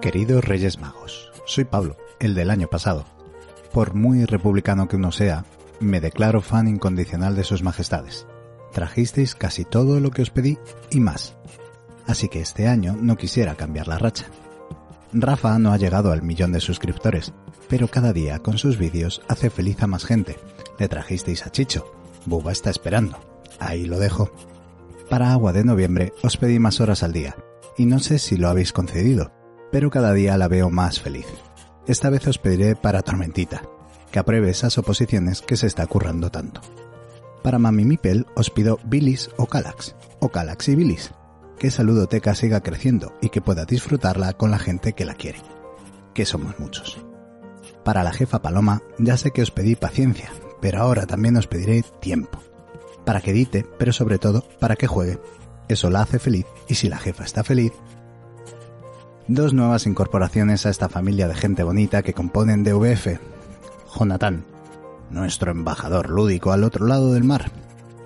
Queridos Reyes Magos, soy Pablo, el del año pasado. Por muy republicano que uno sea, me declaro fan incondicional de sus majestades. Trajisteis casi todo lo que os pedí y más. Así que este año no quisiera cambiar la racha. Rafa no ha llegado al millón de suscriptores, pero cada día con sus vídeos hace feliz a más gente. Le trajisteis a Chicho. Buba está esperando. Ahí lo dejo. Para agua de noviembre os pedí más horas al día, y no sé si lo habéis concedido, pero cada día la veo más feliz. Esta vez os pediré para Tormentita, que apruebe esas oposiciones que se está currando tanto. Para Mami Mipel os pido Bilis o Calax, o Calax y Bilis, que Saludoteca siga creciendo y que pueda disfrutarla con la gente que la quiere, que somos muchos. Para la jefa Paloma ya sé que os pedí paciencia, pero ahora también os pediré tiempo. Para que edite, pero sobre todo para que juegue. Eso la hace feliz y si la jefa está feliz... Dos nuevas incorporaciones a esta familia de gente bonita que componen DVF. Jonathan, nuestro embajador lúdico al otro lado del mar.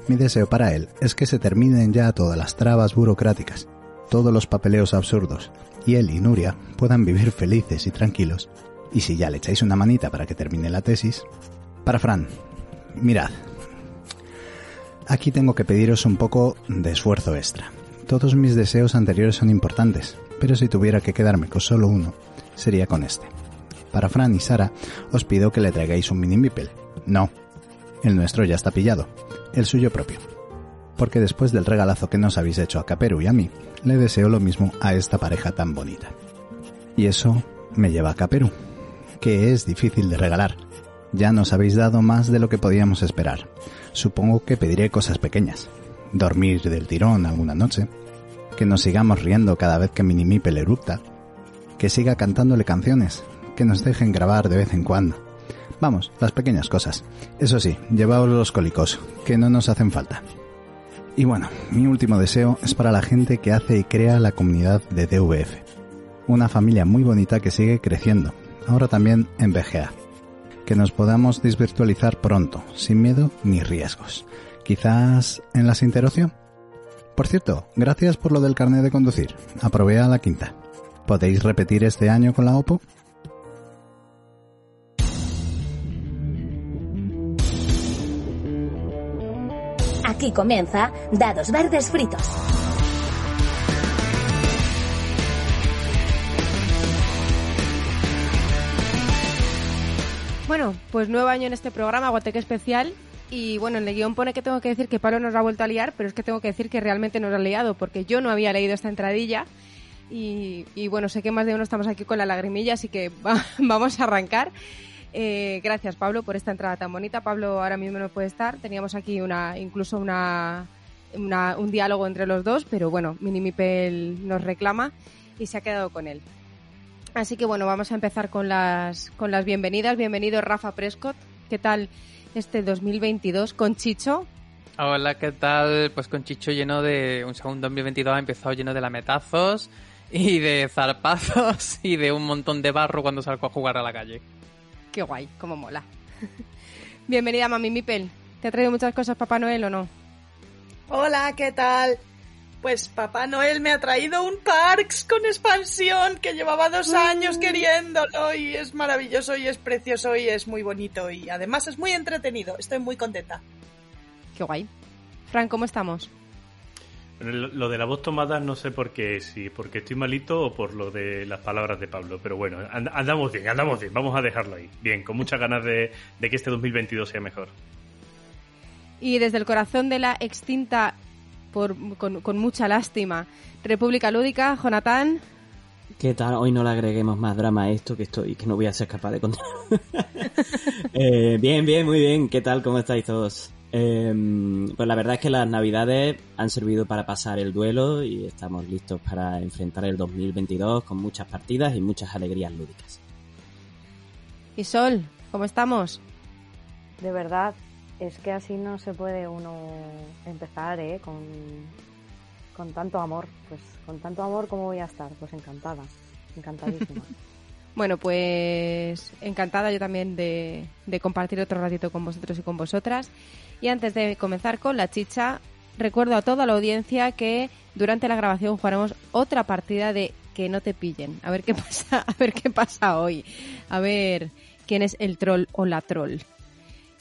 Mi deseo para él es que se terminen ya todas las trabas burocráticas, todos los papeleos absurdos, y él y Nuria puedan vivir felices y tranquilos. Y si ya le echáis una manita para que termine la tesis. Para Fran, mirad. Aquí tengo que pediros un poco de esfuerzo extra. Todos mis deseos anteriores son importantes, pero si tuviera que quedarme con solo uno, sería con este. Para Fran y Sara, os pido que le traigáis un mini Mipel. No, el nuestro ya está pillado, el suyo propio. Porque después del regalazo que nos habéis hecho a Caperu y a mí, le deseo lo mismo a esta pareja tan bonita. Y eso me lleva a Caperu, que es difícil de regalar. Ya nos habéis dado más de lo que podíamos esperar. Supongo que pediré cosas pequeñas. Dormir del tirón alguna noche. Que nos sigamos riendo cada vez que Minimipel eructa. Que siga cantándole canciones. Que nos dejen grabar de vez en cuando. Vamos, las pequeñas cosas. Eso sí, llevaos los cólicos, que no nos hacen falta. Y bueno, mi último deseo es para la gente que hace y crea la comunidad de DVF. Una familia muy bonita que sigue creciendo, ahora también en BGA. Que nos podamos desvirtualizar pronto, sin miedo ni riesgos. Quizás en la interrupción. Por cierto, gracias por lo del carnet de conducir. Aprobé a la quinta. ¿Podéis repetir este año con la OPO? Aquí comienza Dados Verdes Fritos. Bueno, pues nuevo año en este programa, Guateque Especial. Y bueno, en el guion pone que tengo que decir que Pablo nos ha vuelto a liar, pero es que tengo que decir que realmente nos ha liado, porque yo no había leído esta entradilla. Y, bueno, sé que más de uno estamos aquí con la lagrimilla, así que va- vamos a arrancar. Eh, gracias, Pablo, por esta entrada tan bonita. Pablo ahora mismo no puede estar. Teníamos aquí una, incluso una, una- un diálogo entre los dos, pero bueno, Minimipel nos reclama y se ha quedado con él. Así que bueno, vamos a empezar con las, con las bienvenidas. Bienvenido Rafa Prescott. ¿Qué tal este 2022 con Chicho? Hola, ¿qué tal? Pues con Chicho lleno de... Un segundo 2022 ha empezado lleno de lametazos y de zarpazos y de un montón de barro cuando salgo a jugar a la calle. Qué guay, cómo mola. Bienvenida Mami Mipel. ¿Te ha traído muchas cosas Papá Noel o no? Hola, ¿qué tal? Pues Papá Noel me ha traído un Parks con expansión que llevaba dos años queriéndolo y es maravilloso y es precioso y es muy bonito y además es muy entretenido. Estoy muy contenta. Qué guay. Fran, ¿cómo estamos? Lo lo de la voz tomada no sé por qué, si porque estoy malito o por lo de las palabras de Pablo, pero bueno, and- andamos bien, andamos bien, vamos a dejarlo ahí. Bien, con muchas ganas de, de que este 2022 sea mejor. Y desde el corazón de la extinta, por, con, con mucha lástima, República Lúdica, Jonathan. ¿Qué tal? Hoy no le agreguemos más drama a esto que estoy, que no voy a ser capaz de contar. Eh, bien, bien, muy bien. ¿Qué tal? ¿Cómo estáis todos? Eh, pues la verdad es que las navidades han servido para pasar el duelo y estamos listos para enfrentar el 2022 con muchas partidas y muchas alegrías lúdicas. Y Sol, ¿cómo estamos? De verdad, es que así no se puede uno empezar, ¿eh? Con, con tanto amor. Pues con tanto amor, ¿cómo voy a estar? Pues encantada, encantadísima. Bueno, pues encantada yo también de, de compartir otro ratito con vosotros y con vosotras. Y antes de comenzar con la chicha, recuerdo a toda la audiencia que durante la grabación jugaremos otra partida de que no te pillen. A ver qué pasa, a ver qué pasa hoy. A ver quién es el troll o la troll.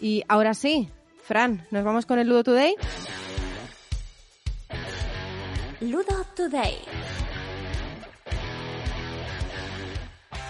Y ahora sí, Fran, ¿nos vamos con el Ludo Today? Ludo Today.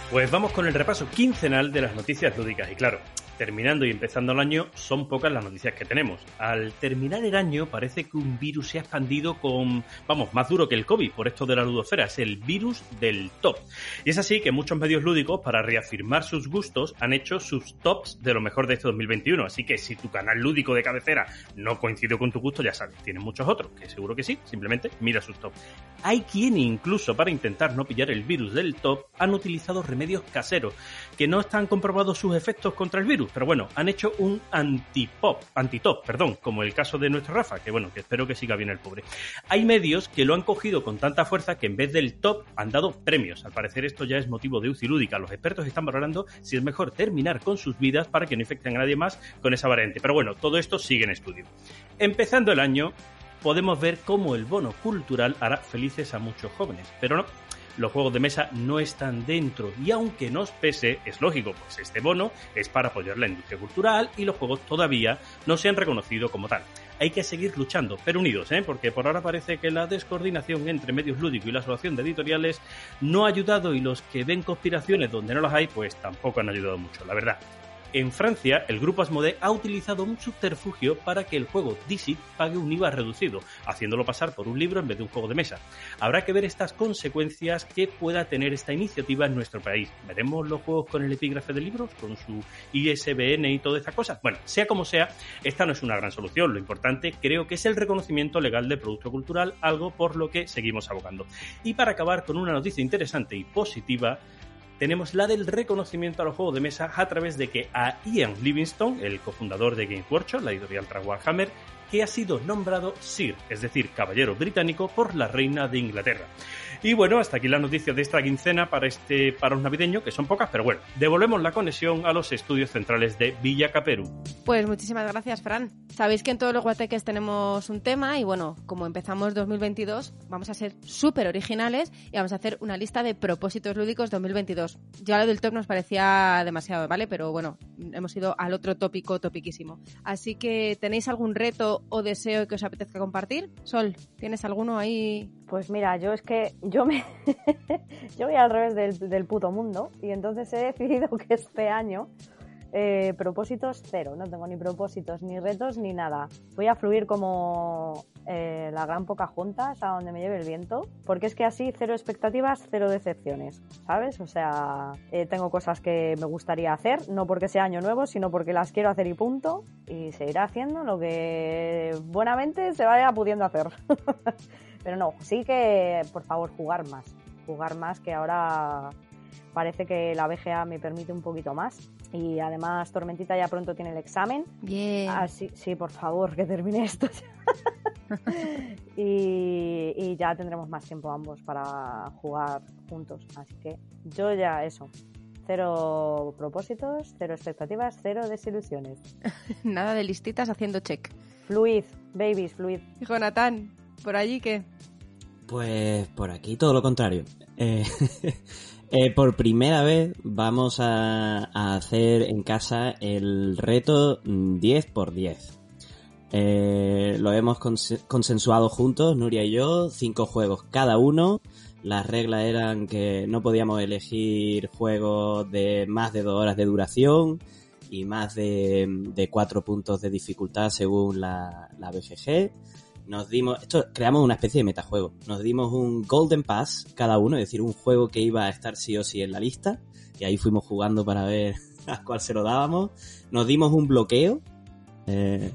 Pues vamos con el repaso quincenal de las noticias lúdicas. Y claro, terminando y empezando el año, son pocas las noticias que tenemos. Al terminar el año, parece que un virus se ha expandido con, vamos, más duro que el COVID, por esto de la ludosfera, es el virus del top. Y es así que muchos medios lúdicos, para reafirmar sus gustos, han hecho sus tops de lo mejor de este 2021. Así que si tu canal lúdico de cabecera no coincidió con tu gusto, ya sabes, tienes muchos otros, que seguro que sí, simplemente mira sus tops. Hay quien incluso para intentar no pillar el virus del top han utilizado remedios caseros, que no están comprobados sus efectos contra el virus, pero bueno, han hecho un antipop, antitop, perdón, como el caso de nuestro Rafa, que bueno, que espero que siga bien el pobre. Hay medios que lo han cogido con tanta fuerza que en vez del top han dado premios. Al parecer esto ya es motivo de UCI lúdica. Los expertos están valorando si es mejor terminar con sus vidas para que no infecten a nadie más con esa variante. Pero bueno, todo esto sigue en estudio. Empezando el año, podemos ver cómo el bono cultural hará felices a muchos jóvenes. Pero no, los juegos de mesa no están dentro y aunque nos pese, es lógico, pues este bono es para apoyar la industria cultural y los juegos todavía no se han reconocido como tal. Hay que seguir luchando, pero unidos, ¿eh? porque por ahora parece que la descoordinación entre medios lúdicos y la asociación de editoriales no ha ayudado y los que ven conspiraciones donde no las hay, pues tampoco han ayudado mucho, la verdad. En Francia, el grupo Asmodee ha utilizado un subterfugio para que el juego Dixit pague un IVA reducido, haciéndolo pasar por un libro en vez de un juego de mesa. Habrá que ver estas consecuencias que pueda tener esta iniciativa en nuestro país. ¿Veremos los juegos con el epígrafe de libros, con su ISBN y toda esta cosa? Bueno, sea como sea, esta no es una gran solución. Lo importante creo que es el reconocimiento legal de producto cultural, algo por lo que seguimos abogando. Y para acabar con una noticia interesante y positiva, tenemos la del reconocimiento a los juegos de mesa a través de que a Ian Livingstone, el cofundador de Games Workshop, la editorial tras Warhammer, que ha sido nombrado Sir, es decir, caballero británico, por la reina de Inglaterra. Y bueno, hasta aquí las noticias de esta quincena para este paro navideño, que son pocas, pero bueno, devolvemos la conexión a los estudios centrales de Villa Caperu. Pues muchísimas gracias, Fran. Sabéis que en todos los guateques tenemos un tema y bueno, como empezamos 2022, vamos a ser súper originales y vamos a hacer una lista de propósitos lúdicos 2022. Ya lo del top nos parecía demasiado, ¿vale? Pero bueno, hemos ido al otro tópico, topiquísimo. Así que, ¿tenéis algún reto o deseo que os apetezca compartir? Sol, ¿tienes alguno ahí? Pues mira, yo es que yo me yo voy al revés del, del puto mundo y entonces he decidido que este año eh, propósitos cero, no tengo ni propósitos, ni retos, ni nada. Voy a fluir como eh, la gran poca juntas a donde me lleve el viento, porque es que así cero expectativas, cero decepciones, ¿sabes? O sea, eh, tengo cosas que me gustaría hacer, no porque sea año nuevo, sino porque las quiero hacer y punto, y se irá haciendo lo que buenamente se vaya pudiendo hacer. Pero no, sí que, por favor, jugar más, jugar más, que ahora parece que la BGA me permite un poquito más y además Tormentita ya pronto tiene el examen. Bien. Así, sí, por favor, que termine esto ya. y, y ya tendremos más tiempo ambos para jugar juntos. Así que yo ya eso. Cero propósitos, cero expectativas, cero desilusiones. Nada de listitas haciendo check. Fluid, babies, fluid. Jonathan, ¿por allí qué? Pues por aquí todo lo contrario. Eh, eh, por primera vez vamos a, hacer en casa el reto 10x10. Eh, lo hemos cons consensuado juntos, Nuria y yo, cinco juegos cada uno. Las reglas eran que no podíamos elegir juegos de más de dos horas de duración y más de, de cuatro puntos de dificultad según la, la nos dimos, esto creamos una especie de metajuego, nos dimos un Golden Pass cada uno, es decir, un juego que iba a estar sí o sí en la lista, y ahí fuimos jugando para ver a cuál se lo dábamos, nos dimos un bloqueo, eh,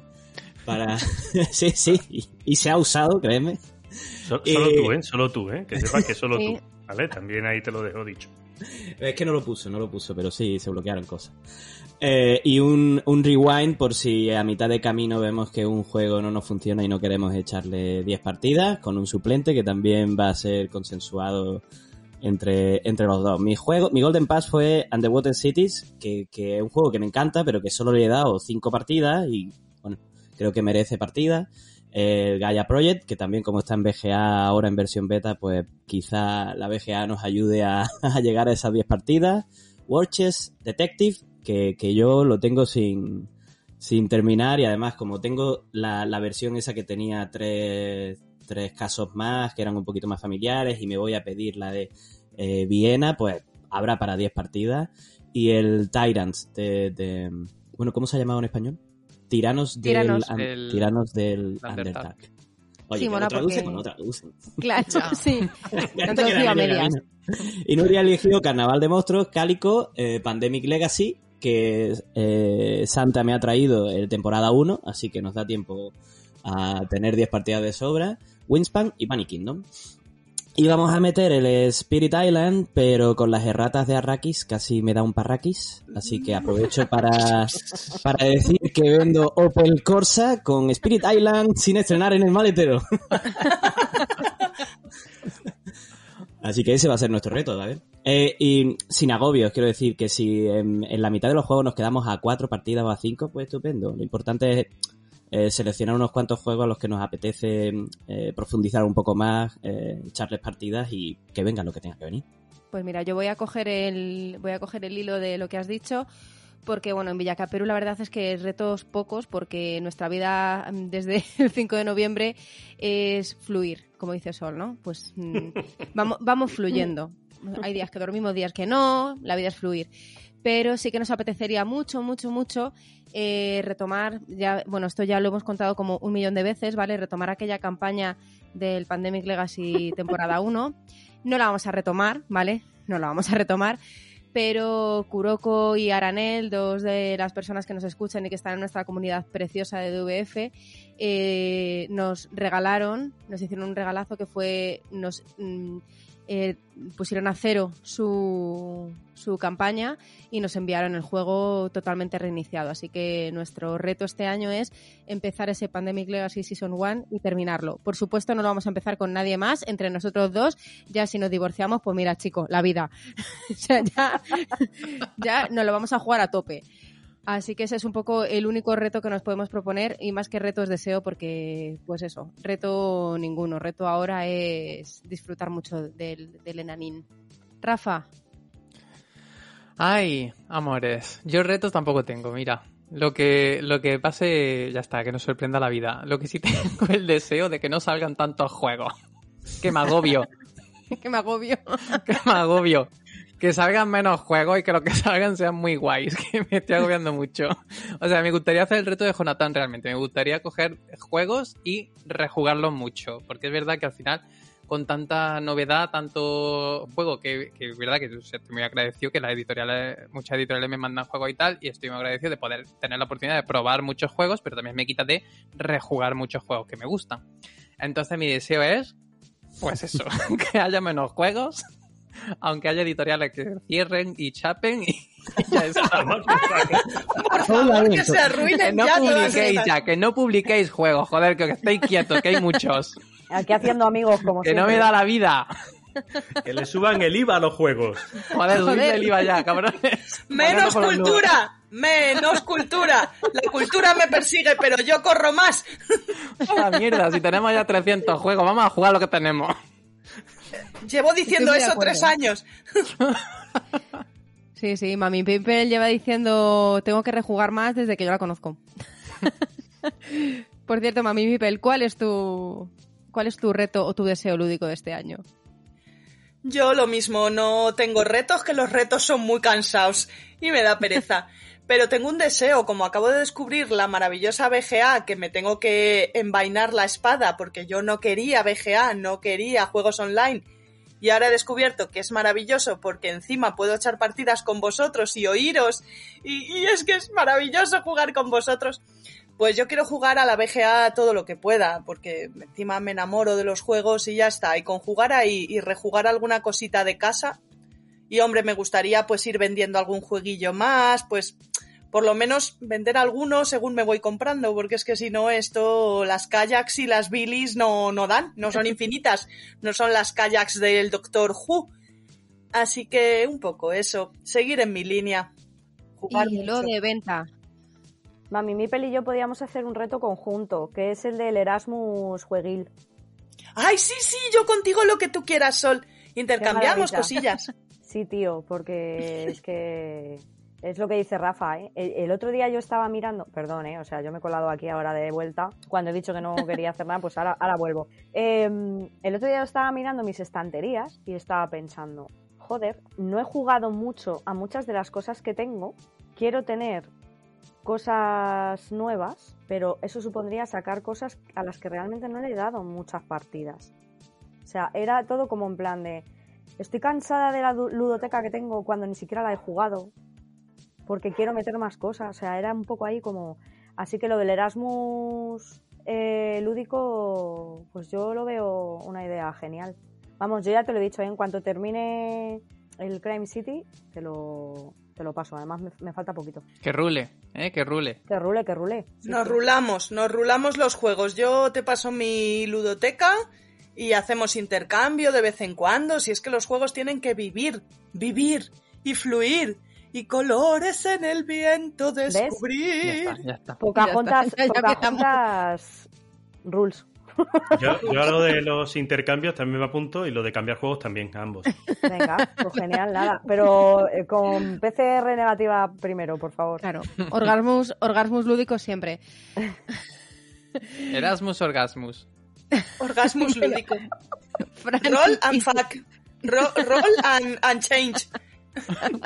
para, sí, sí, y, y, se ha usado, créeme. So, solo tú, ¿eh? Solo tú, ¿eh? Que sepas que solo tú, ¿vale? También ahí te lo dejo dicho. Es que no lo puso, no lo puso, pero sí, se bloquearon cosas. Eh, y un, un, rewind por si a mitad de camino vemos que un juego no nos funciona y no queremos echarle 10 partidas, con un suplente que también va a ser consensuado entre, entre los dos. Mi juego, mi Golden Pass fue Underwater Cities, que, que es un juego que me encanta, pero que solo le he dado 5 partidas y, bueno, creo que merece partidas. el Gaia Project, que también como está en BGA ahora en versión beta, pues quizá la BGA nos ayude a, a llegar a esas 10 partidas. Watches Detective, que, que yo lo tengo sin, sin terminar y además como tengo la, la versión esa que tenía tres, tres casos más, que eran un poquito más familiares y me voy a pedir la de eh, Viena, pues habrá para 10 partidas. Y el Tyrants de, de- Bueno, ¿cómo se ha llamado en español? Tiranos del, Tiranos del tiranos del Underdark. Oye, Sí, lo traducen porque- o no traducen. Claro, sí. Han te a medias. Y Nuria ha elegido Carnaval de Monstruos, Cálico, eh, Pandemic Legacy, que eh, Santa me ha traído el temporada 1, así que nos da tiempo a tener 10 partidas de sobra, Wingspan y Bunny Kingdom. Y vamos a meter el Spirit Island, pero con las erratas de Arrakis casi me da un parrakis, así que aprovecho para, para decir que vendo Opel Corsa con Spirit Island sin estrenar en el maletero. Así que ese va a ser nuestro reto, ¿vale? Eh, y sin agobios, quiero decir que si en, en la mitad de los juegos nos quedamos a cuatro partidas o a cinco, pues estupendo. Lo importante es eh, seleccionar unos cuantos juegos a los que nos apetece eh, profundizar un poco más, eh, echarles partidas y que venga lo que tenga que venir. Pues mira, yo voy a coger el voy a coger el hilo de lo que has dicho porque bueno, en Villacaperú la verdad es que retos pocos porque nuestra vida mm, desde el 5 de noviembre es fluir, como dice Sol, ¿no? Pues mm, vamos vamos fluyendo. Hay días que dormimos, días que no, la vida es fluir. Pero sí que nos apetecería mucho, mucho, mucho eh, retomar, ya, bueno, esto ya lo hemos contado como un millón de veces, ¿vale? Retomar aquella campaña del Pandemic Legacy temporada 1. No la vamos a retomar, ¿vale? No la vamos a retomar. Pero Kuroko y Aranel, dos de las personas que nos escuchan y que están en nuestra comunidad preciosa de DVF, eh, nos regalaron, nos hicieron un regalazo que fue, nos mm, eh, pusieron a cero su, su campaña y nos enviaron el juego totalmente reiniciado. Así que nuestro reto este año es empezar ese Pandemic Legacy Season 1 y terminarlo. Por supuesto, no lo vamos a empezar con nadie más, entre nosotros dos. Ya si nos divorciamos, pues mira, chico, la vida. o ya, ya nos lo vamos a jugar a tope. Así que ese es un poco el único reto que nos podemos proponer y más que reto es deseo porque, pues eso, reto ninguno. Reto ahora es disfrutar mucho del, del enanín. Rafa, Ay, amores. Yo retos tampoco tengo, mira. Lo que, lo que pase, ya está, que nos sorprenda la vida. Lo que sí tengo el deseo de que no salgan tantos juegos. Que me agobio, que me agobio. que me agobio. Que salgan menos juegos y que los que salgan sean muy guays, que me estoy agobiando mucho. O sea, me gustaría hacer el reto de Jonathan realmente. Me gustaría coger juegos y rejugarlos mucho. Porque es verdad que al final, con tanta novedad, tanto juego, que, que es verdad que estoy muy agradecido que las editoriales, muchas editoriales me mandan juegos y tal, y estoy muy agradecido de poder tener la oportunidad de probar muchos juegos, pero también me quita de rejugar muchos juegos que me gustan. Entonces mi deseo es, pues eso, que haya menos juegos, aunque haya editoriales que cierren y chapen y ya está. Por favor, que se arruinen Que no ya publiquéis ya, que no publiquéis juegos, joder, que estéis quietos, que hay muchos. Aquí haciendo amigos como Que no siempre. me da la vida. Que le suban el IVA a los juegos. Joder, Joder. subidle el IVA ya, cabrones. Menos cultura, menos cultura. La cultura me persigue, pero yo corro más. Ah, mierda, si tenemos ya 300 juegos, vamos a jugar lo que tenemos. Llevo diciendo eso tres años. Sí, sí, Mami Pimpel lleva diciendo tengo que rejugar más desde que yo la conozco. Por cierto, Mami Pimpel, ¿cuál es tu cuál es tu reto o tu deseo lúdico de este año? Yo lo mismo, no tengo retos, que los retos son muy cansados y me da pereza. Pero tengo un deseo, como acabo de descubrir la maravillosa BGA, que me tengo que envainar la espada porque yo no quería BGA, no quería juegos online. Y ahora he descubierto que es maravilloso porque encima puedo echar partidas con vosotros y oíros. Y, y es que es maravilloso jugar con vosotros. Pues yo quiero jugar a la BGA todo lo que pueda, porque encima me enamoro de los juegos y ya está. Y con jugar ahí y rejugar alguna cosita de casa. Y hombre, me gustaría pues ir vendiendo algún jueguillo más, pues por lo menos vender alguno según me voy comprando, porque es que si no esto, las kayaks y las bilis no, no dan, no son infinitas, no son las kayaks del Doctor Who. Así que un poco eso, seguir en mi línea. Jugar Y lo mucho. de venta. Mami Mipel y yo podíamos hacer un reto conjunto, que es el del Erasmus Jueguil. Ay, sí, sí, yo contigo lo que tú quieras, Sol. Intercambiamos cosillas. Sí, tío, porque es que es lo que dice Rafa, ¿eh? El, el otro día yo estaba mirando, perdón, ¿eh? O sea, yo me he colado aquí ahora de vuelta. Cuando he dicho que no quería hacer nada, pues ahora, ahora vuelvo. Eh, el otro día yo estaba mirando mis estanterías y estaba pensando, joder, no he jugado mucho a muchas de las cosas que tengo. Quiero tener cosas nuevas, pero eso supondría sacar cosas a las que realmente no le he dado muchas partidas. O sea, era todo como en plan de, estoy cansada de la ludoteca que tengo cuando ni siquiera la he jugado, porque quiero meter más cosas. O sea, era un poco ahí como... Así que lo del Erasmus eh, lúdico, pues yo lo veo una idea genial. Vamos, yo ya te lo he dicho, ¿eh? en cuanto termine el Crime City, te lo, te lo paso. Además, me, me falta poquito. Que rule, ¿eh? Que rule. Que rule, que rule. Sí, Nos sí. rulamos, nos rulamos los juegos. Yo te paso mi ludoteca y hacemos intercambio de vez en cuando. Si es que los juegos tienen que vivir, vivir y fluir. Y colores en el viento Ya descubrir. está, ya está. Pocahontas, Ya está, ya empezamos. Pocahontas rules. Yo, yo a lo de los intercambios también me apunto y lo de cambiar juegos también, a ambos. Venga, pues genial, nada. Pero eh, con PCR negativa primero, por favor. Claro, orgasmus, orgasmus lúdicos siempre. Erasmus Orgasmus. Orgasmus lúdico. Roll and fuck. Ro- roll and, and change.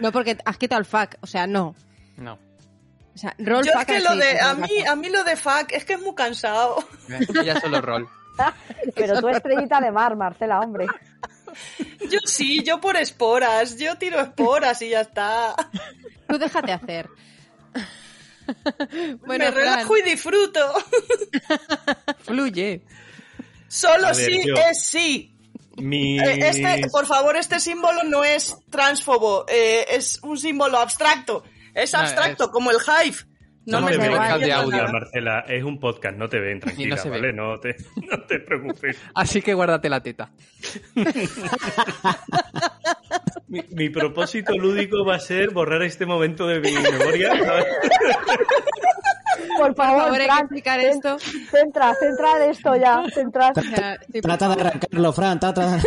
No, porque has quitado el fuck, o sea, no. No. O sea, roll Yo es fuck que así, lo de, a mí, a mí lo de fuck es que es muy cansado. Ya solo rol. Pero tú estrellita de mar, Marcela, hombre. Yo sí, yo por esporas. Yo tiro esporas y ya está. Tú déjate hacer. bueno, Me Fran, relajo y disfruto. Fluye. Solo ver, sí yo- es sí. Mi... Eh, Este, por favor, este símbolo no es transfobo, eh, es un símbolo abstracto. Es No, abstracto, es- como el Hive. No No me ven, entiendo de audio, nada. Marcela, es un podcast, no te ven, tranquila, ve. ¿vale? No te, no te preocupes. Así que guárdate la teta. Mi, mi propósito lúdico va a ser borrar este momento de mi memoria. ¿sabes? Por Por favor, favor, hay que Fran, explicar esto. Centra, centra de esto ya. Centra. Por Trata de arrancarlo, Fran, trata.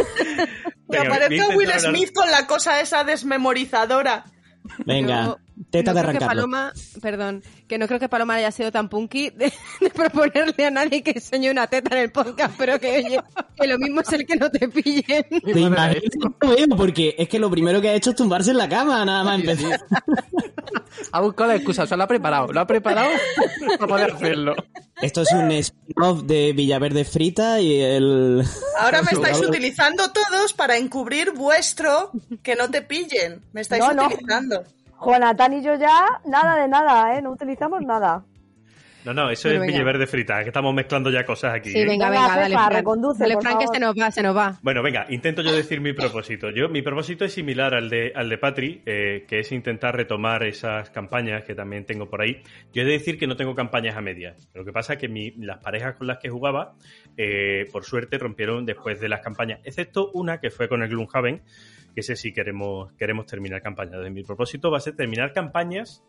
Que Venga, aparezca voy a Will Smith con la cosa esa desmemorizadora. Venga, Yo teta no de arrancarlo. Paloma, perdón, que no creo que Paloma haya sido tan punky de, de proponerle a nadie que enseñe una teta en el podcast, pero que oye, que lo mismo es el que no te pillen. Te imaginas porque es que lo primero que ha hecho es tumbarse en la cama, nada más empezar. Ha buscado la excusa, o sea, lo ha preparado. Lo ha preparado para poder hacerlo. Esto es un spin-off de Villaverde Frita y el... Ahora me estáis utilizando todos para encubrir vuestro que no te pillen. Me estáis No, no. Jonathan y yo ya, nada de nada, ¿eh? No utilizamos nada. No, no, eso Bueno, es venga. Villaverde frita, que estamos mezclando ya cosas aquí. Sí, ¿eh? venga, Venga, venga, dale, Cefa, Fran. reconduce, Dale, por Fran, que se nos va, se nos va. Bueno, venga, intento yo decir mi propósito. Yo, mi propósito es similar al de, al de Patri, eh, que es intentar retomar esas campañas que también tengo por ahí. Yo he de decir que no tengo campañas a medias. Lo que pasa es que mi- las parejas con las que jugaba, eh, por suerte, rompieron después de las campañas, excepto una que fue con el Gloomhaven, que ese sí queremos, queremos terminar campañas. Entonces, mi propósito va a ser terminar campañas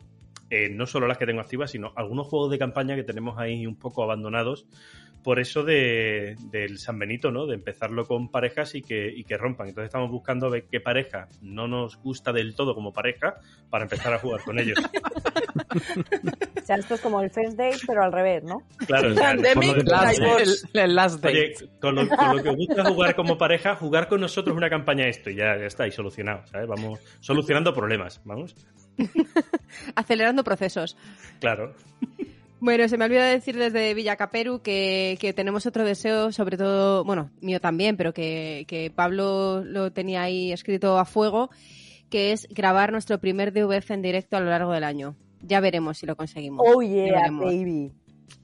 eh, no solo las que tengo activas, sino algunos juegos de campaña que tenemos ahí un poco abandonados por eso de, del San Benito, ¿no? De empezarlo con parejas y que, y que rompan. Entonces estamos buscando ver qué pareja no nos gusta del todo como pareja para empezar a jugar con ellos. O sea, esto es como el first date, pero al revés, ¿no? Claro, lo que- Last- Divorce. el, el last date. Oye, con lo, con lo que os gusta jugar como pareja, jugar con nosotros una campaña esto y ya, ya está, y solucionado, ¿sabes? Vamos solucionando problemas, vamos. Acelerando procesos. Claro. Bueno, se me olvidó decir desde Villa Caperu que, que tenemos otro deseo, sobre todo, bueno, mío también, pero que, que Pablo lo tenía ahí escrito a fuego, que es grabar nuestro primer DVF en directo a lo largo del año. Ya veremos si lo conseguimos. Oh yeah, baby.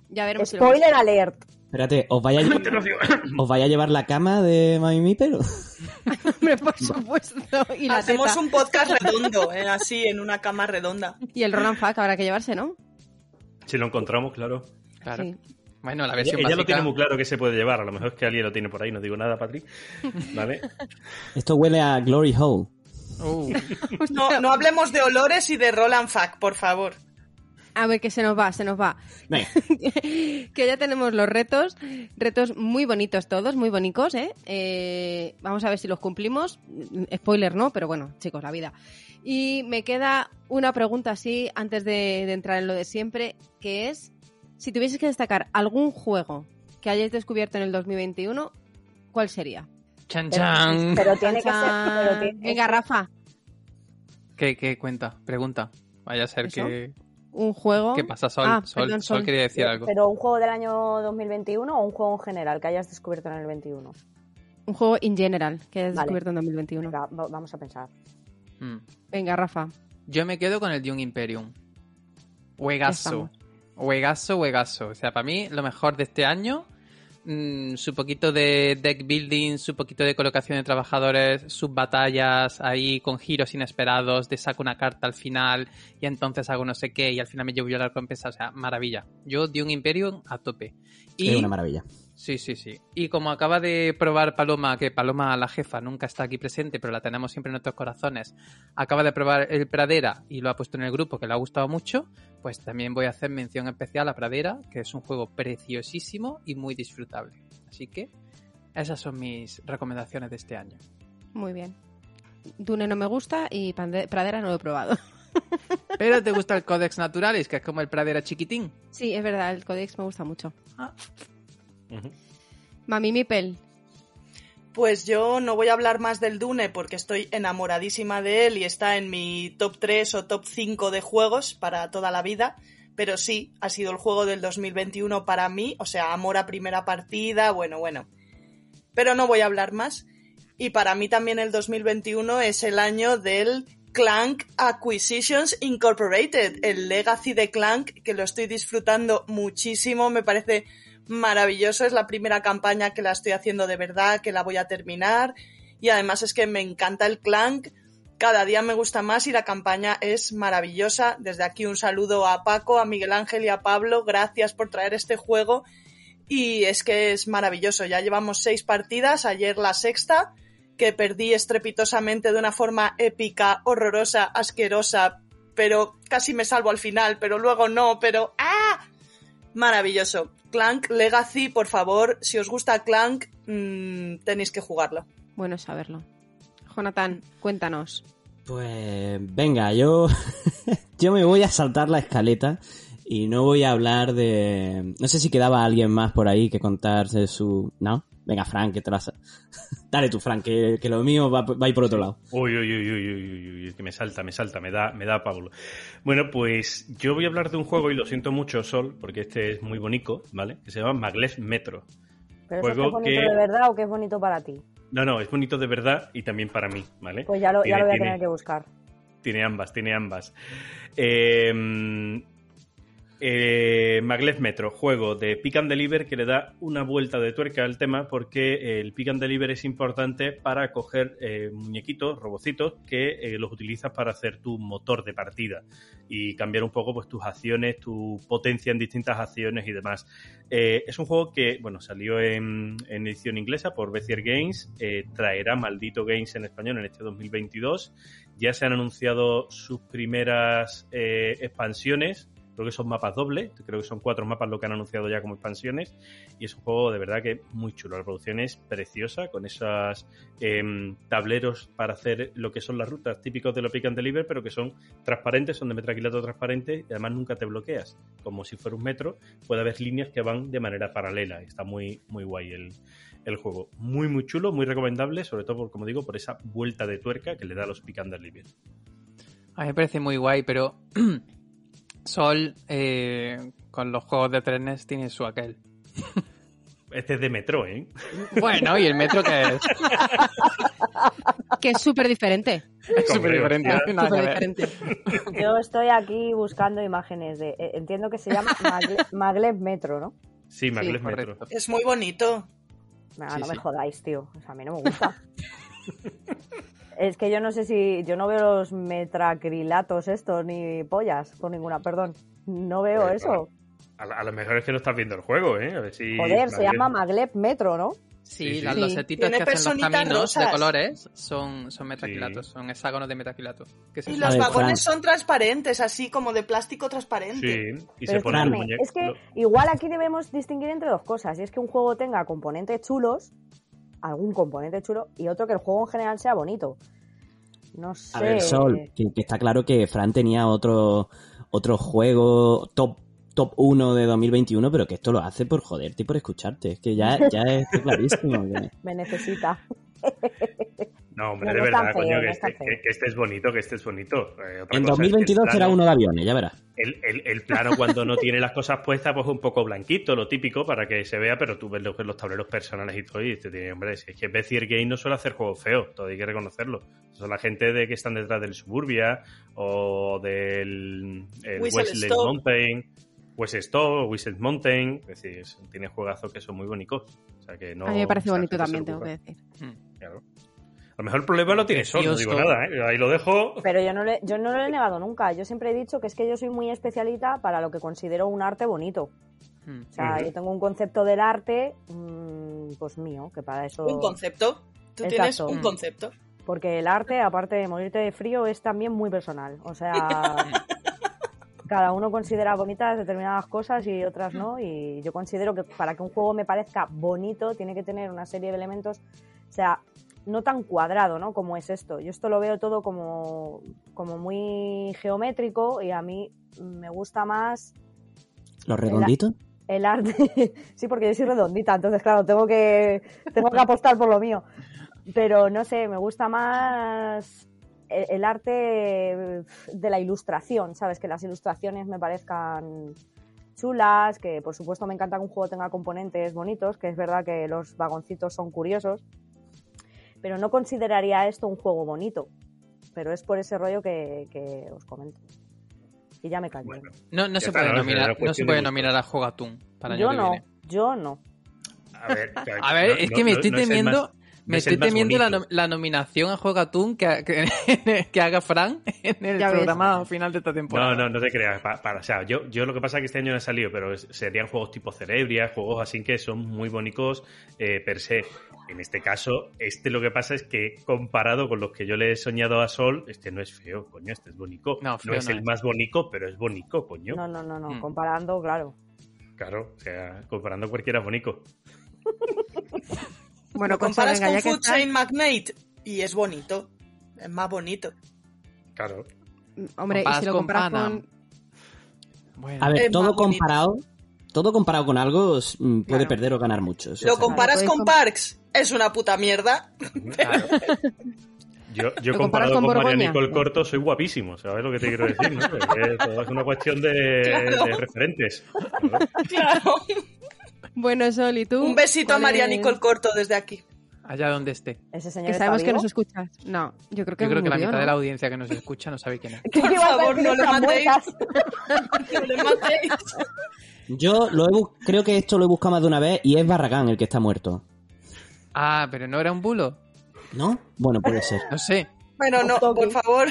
Ya veremos si lo Spoiler alert. Espérate, ¿os vaya, a ¿os vaya a llevar la cama de Mami Mi, pero? Hombre, por supuesto. Y la Hacemos teta. un podcast redondo, eh, así, en una cama redonda. Y el Roland Fuck habrá que llevarse, ¿no? Si lo encontramos, claro. Claro. Sí. Bueno, la versión ella lo básica... tiene muy claro que se puede llevar. A lo mejor es que alguien lo tiene por ahí, no digo nada, Patrick. ¿Vale? Esto huele a Glory Hole. Uh, No, no hablemos de olores y de Roland Fuck, por favor. A ver, que se nos va, se nos va. Venga, que ya tenemos los retos, retos muy bonitos todos, muy bonitos, ¿eh? Eh, Vamos a ver si los cumplimos. Spoiler no, pero bueno, chicos, la vida. Y me queda una pregunta así antes de, de entrar en lo de siempre, que es, si tuvieses que destacar algún juego que hayáis descubierto en el 2021, ¿cuál sería? chan Pero, chan. pero tiene que ser. Chan. Pero tiene- Venga, Rafa, ¿Qué, qué cuenta? Pregunta. Vaya a ser ¿Eso? que... un juego... ¿Qué pasa, Sol? Ah, Sol, perdón, Sol Sol. quería decir algo. Pero un juego del año 2021 o un juego en general que hayas descubierto en el 21. Un juego in general que hayas Vale. descubierto en 2021. Venga, va- vamos a pensar. Mm. Venga, Rafa. Yo me quedo con el Dune Imperium. Estamos. Huegazo, huegazo. O sea, para mí, lo mejor de este año, mm, su poquito de deck building, su poquito de colocación de trabajadores, sus batallas ahí con giros inesperados, de saco una carta al final y entonces hago no sé qué y al final me llevo yo la recompensa. O sea, maravilla. Yo Dune Imperium a tope. Y es una maravilla. Sí, sí, sí. Y como acaba de probar Paloma, que Paloma, la jefa, nunca está aquí presente, pero la tenemos siempre en nuestros corazones, acaba de probar el Pradera y lo ha puesto en el grupo, que le ha gustado mucho, pues también voy a hacer mención especial a Pradera, que es un juego preciosísimo y muy disfrutable. Así que esas son mis recomendaciones de este año. Muy bien. Dune no me gusta y Pradera no lo he probado. Pero te gusta el Codex Naturalis, que es como el Pradera chiquitín. Sí, es verdad, el Codex me gusta mucho. Ujú. Mami Mipel, Pues yo no voy a hablar más del Dune porque estoy enamoradísima de él y está en mi top 3 o top 5 de juegos para toda la vida. Pero sí, ha sido el juego del 2021 para mí, o sea, amor a primera partida, bueno, bueno. Pero no voy a hablar más. Y para mí también el 2021 es el año del Clank Acquisitions Incorporated, el legacy de Clank, que lo estoy disfrutando muchísimo, me parece maravilloso, es la primera campaña que la estoy haciendo de verdad, que la voy a terminar, y además es que me encanta el Clank, cada día me gusta más y la campaña es maravillosa. Desde aquí un saludo a Paco, a Miguel Ángel y a Pablo, gracias por traer este juego, y es que es maravilloso, ya llevamos seis partidas, ayer la sexta, que perdí estrepitosamente de una forma épica, horrorosa, asquerosa, pero casi me salvo al final, pero luego no, pero ¡ah! Maravilloso. Clank Legacy, por favor, si os gusta Clank, mm, tenéis que jugarlo. bueno saberlo. Jonathan, cuéntanos. Pues venga, yo, yo me voy a saltar la escaleta y no voy a hablar de... No sé si quedaba alguien más por ahí que contarse su... ¿No? Venga, Frank, que te las... Dale tú, Frank, que, que lo mío va, va a ir por otro lado. Uy, uy, uy, uy, uy, uy, uy, que me salta, me salta, me da, me da Pablo. Bueno, pues yo voy a hablar de un juego, y lo siento mucho, Sol, porque este es muy bonito, ¿vale? Que se llama Maglev Metro. ¿Pero eso es, que Juego es bonito que- de verdad o que es bonito para ti? No, no, es bonito de verdad y también para mí, ¿vale? Pues ya lo, ya Tiene- lo voy a tiene- tener que buscar. Tiene ambas, tiene ambas. Eh, eh, Maglev Metro, juego de Pick and Deliver que le da una vuelta de tuerca al tema porque el Pick and Deliver es importante para coger eh, muñequitos, robocitos, que eh, los utilizas para hacer tu motor de partida y cambiar un poco pues tus acciones, tu potencia en distintas acciones y demás. Eh, es un juego que, bueno, salió en, edición inglesa por Bezier Games, traerá Maldito Games en español en este 2022. Ya se han anunciado sus primeras expansiones, creo que son mapas dobles, creo que son cuatro mapas lo que han anunciado ya como expansiones, y es un juego de verdad que muy chulo. La producción es preciosa, con esos tableros para hacer lo que son las rutas típicos de lo Pick and pero que son transparentes, son de metraquilato transparente, y además nunca te bloqueas, como si fuera un metro, puede haber líneas que van de manera paralela, está muy, muy guay el, el juego. Muy, muy chulo, muy recomendable, sobre todo, por, como digo, por esa vuelta de tuerca que le da a los Pick and. A mí me parece muy guay, pero Sol eh, con los juegos de trenes tiene su aquel. Este es de Metro, ¿eh? Bueno, ¿y el metro que es? Que es súper diferente. Es súper diferente. Yo estoy aquí buscando imágenes de... eh, Entiendo que se llama Magle- Maglev Metro, ¿no? Sí, Maglev Metro. correcto. Es muy bonito. Ah, Sí, no me sí. jodáis, tío. O sea, a mí no me gusta. es que yo no sé si... Yo no veo los metracrilatos estos, ni pollas, por ninguna, perdón. No veo Pues, eso. A, a lo mejor es que no estás viendo el juego, ¿eh? A ver si Joder, se llama Maglev Metro, ¿no? Sí, Sí, sí. la- Sí. los setitos Tiene que hacen los caminos de colores son, son metaquilatos, Sí. son hexágonos de metaquilato. Que se Y los ver, vagones Fran. son transparentes, así como de plástico transparente. Sí, y Pero se pone el escúchame, muñeco. es que igual aquí debemos distinguir entre dos cosas. Y es que un juego tenga componentes chulos, algún componente chulo, y otro que el juego en general sea bonito. No sé. A ver, Sol, que, que está claro que Fran tenía otro, otro juego top top 1 de 2021, pero que esto lo hace por joderte y por escucharte. Es que ya, ya es clarísimo. Me necesita. No, hombre, No, de no verdad, coño, que, este, que- que este es bonito, que este es bonito. Eh, otra En cosa es que 2022 será plano- uno de aviones, ya verás. El, el- el plano cuando no tiene las cosas puestas, pues un poco blanquito, lo típico, para que se vea, pero tú ves los, los tableros personales y todo, y te tiene, hombre, si es que Bezier Game no suele hacer juegos feos, todo hay que reconocerlo. Son la gente de que están detrás del Suburbia, o del el Stop. Mountain, West Stop, Whistle Mountain, es decir, tiene juegazos que son muy bonitos. O sea que no, a mí me parece bonito también, tengo que decir. Claro. A lo mejor el problema lo tiene Sol, no digo nada, ¿eh? ahí lo dejo. Pero yo no, le- yo no lo he negado nunca. Yo siempre he dicho que es que yo soy muy especialita para lo que considero un arte bonito. Mm. O sea, yo tengo un concepto del arte, mm, pues mío, que para eso... Un concepto. Tú Exacto. tienes un concepto. Porque el arte, aparte de morirte de frío, es también muy personal. O sea, cada uno considera bonitas determinadas cosas y otras no. Y yo considero que para que un juego me parezca bonito, tiene que tener una serie de elementos, o sea, no tan cuadrado, ¿no? Como es esto. Yo esto lo veo todo como, como muy geométrico y a mí me gusta más ¿Los redonditos? el arte. sí, porque yo soy redondita, entonces, claro, tengo que, tengo que apostar por lo mío. Pero no sé, me gusta más el, el arte de la ilustración, ¿sabes? Que las ilustraciones me parezcan chulas, que por supuesto me encanta que un juego tenga componentes bonitos, que es verdad que los vagoncitos son curiosos, pero no consideraría esto un juego bonito. Pero es por ese rollo que, que os comento. Y ya me callo. Bueno, No, no se puede no, nominar, no se puede nominar a Jugatún para el yo año que no, viene. yo no. a ver, A ver, no- es que me estoy temiendo, me estoy temiendo la, bonito. nom- la nominación a Juegatún que, que, que haga Fran en el Ya ves. programa final de esta temporada. No, no, no te creas. pa- para, o sea, yo, yo lo que pasa es que este año no he salido, pero serían juegos tipo Cerebria, juegos así que son muy bonitos eh, per se. En este caso, este lo que pasa es que comparado con los que yo le he soñado a Sol, este no es feo, coño, este es bonito. No, feo es no el es. más bonito, pero es bonito, coño. No, no, no, no. Mm. Comparando, claro. Claro, o sea, comparando cualquiera es bonito. Bueno, Lo Concha, comparas venga, con que Food Chain Magnate y es bonito. Es más bonito. Claro. Hombre, y si lo con comparas con... Bueno, A ver, todo bonito. Todo comparado con algo mm, puede Claro. perder o ganar mucho. eso Lo comparas con Parks, es una puta mierda. claro. Yo, yo ¿Lo comparas comparado con con? Marianico el Corto soy guapísimo, ¿sabes lo que te quiero decir? es una cuestión de, Claro. de referentes. Claro. Claro. Bueno, Sol, ¿y tú? Un besito a ¿Cuál Marianico es? el corto desde aquí. Allá donde esté. Ese señor Que está sabemos que vivo. nos escuchas. No, yo creo que Yo creo que la mitad ¿no? de la audiencia que nos escucha no sabe quién es. ¿Qué Por favor, no le matéis. No le matéis. Yo lo he creo que esto lo he buscado más de una vez y es Barragán el que está muerto. Ah, pero no era un bulo. ¿No? Bueno, puede ser. No sé. Bueno, no, por favor.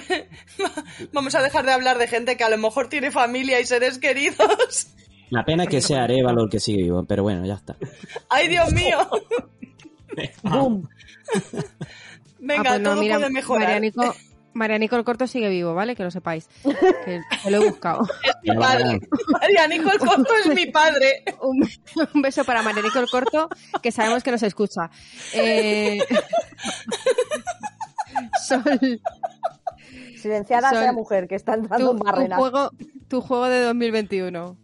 Vamos a dejar de hablar de gente que a lo mejor tiene familia y seres queridos. La pena es que sea Arevalo el que sigue vivo, pero bueno, ya está. ¡Ay, Dios mío! ¡Bum! Venga, Ah, pues no, todo mira, puede mejorar. Marianico, Marianico el corto sigue vivo, ¿vale? Que lo sepáis. Que, que lo he buscado. Mi padre. Marianico el corto es mi padre. Un, un beso para Marianico el corto, que sabemos que nos escucha. Eh... Sol, Silenciada Sol, sea mujer que está entrando tu, en tu juego, tu juego de 2021.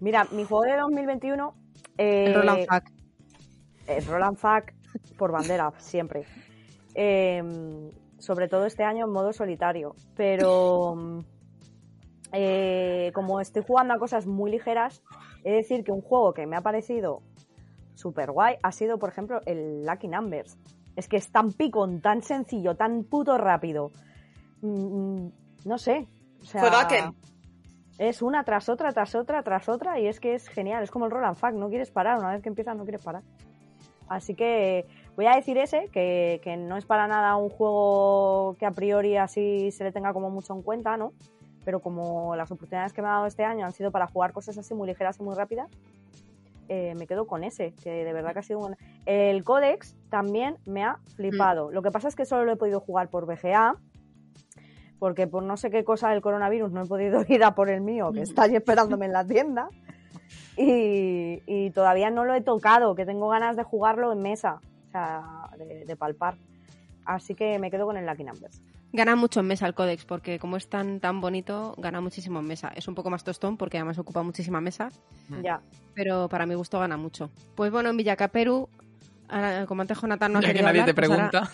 Mira, mi juego de 2021. Eh, El Roland Fuck. el Roland Fuck por bandera, siempre. Eh, sobre todo este año en modo solitario. Pero eh, como estoy jugando a cosas muy ligeras, he de decir que un juego que me ha parecido súper guay ha sido, por ejemplo, el Lucky Numbers. Es que es tan picón, tan sencillo, tan puto rápido. Mm, mm, no sé. O sea, es una tras otra, tras otra, tras otra, y es que es genial. Es como el Roland Fuck, no quieres parar. Una vez que empiezas, no quieres parar. Así que voy a decir ese, que, que no es para nada un juego que a priori así se le tenga como mucho en cuenta, ¿no? Pero como las oportunidades que me ha dado este año han sido para jugar cosas así muy ligeras y muy rápidas, eh, me quedo con ese, que de verdad que ha sido un... El Codex también me ha flipado. Lo que pasa es que solo lo he podido jugar por VGA, porque por no sé qué cosa del coronavirus no he podido ir a por el mío, que está ahí esperándome en la tienda. Y, y todavía no lo he tocado, que tengo ganas de jugarlo en mesa, sea, de, de palpar. Así que me quedo con el Lucky Numbers. Gana mucho en mesa el Codex, porque como es tan, tan bonito, gana muchísimo en mesa. Es un poco más tostón, porque además ocupa muchísima mesa, Ya. pero para mi gusto gana mucho. Pues bueno, en Villacaperu, ahora, como antes Jonathan no ha ya que nadie hablar, te pues ahora- pregunta.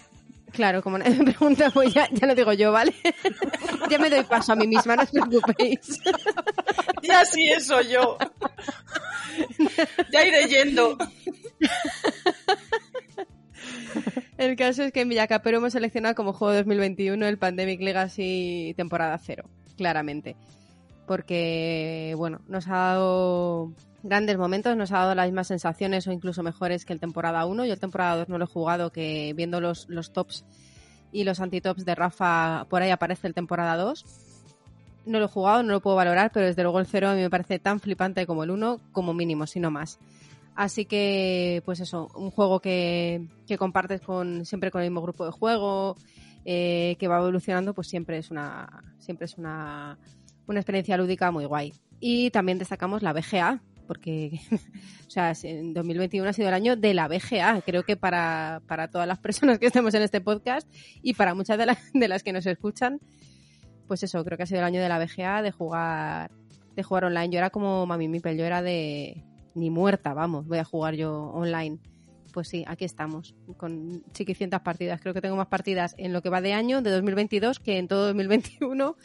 claro, como nadie me pregunta, pues ya, ya lo digo yo, ¿vale? ya me doy paso a mí misma, no os preocupéis. Ya sí, eso yo. Ya iré yendo. El caso es que en Villacapero hemos seleccionado como juego 2021 el Pandemic Legacy temporada 0, claramente. Porque, bueno, nos ha dado grandes momentos, nos ha dado las mismas sensaciones o incluso mejores que el temporada 1. Yo el temporada 2 no lo he jugado, que viendo los, los tops y los antitops de Rafa, por ahí aparece el temporada 2. No lo he jugado, no lo puedo valorar, pero desde luego el 0 a mí me parece tan flipante como el 1, como mínimo, si no más. Así que, pues eso, un juego que, que compartes con siempre con el mismo grupo de juego, eh, que va evolucionando, pues siempre es una siempre es una, una experiencia lúdica muy guay. Y también destacamos la BGA, porque o sea, en 2021 ha sido el año de la BGA. Creo que para, para todas las personas que estemos en este podcast y para muchas de, las de las que nos escuchan, pues eso, creo que ha sido el año de la BGA, de jugar de jugar online. Yo era como Mami Mipel, yo era de ni muerta, vamos, voy a jugar yo online. Pues sí, aquí estamos, con chiquicientas partidas. Creo que tengo más partidas en lo que va de año, de 2022, que en todo 2021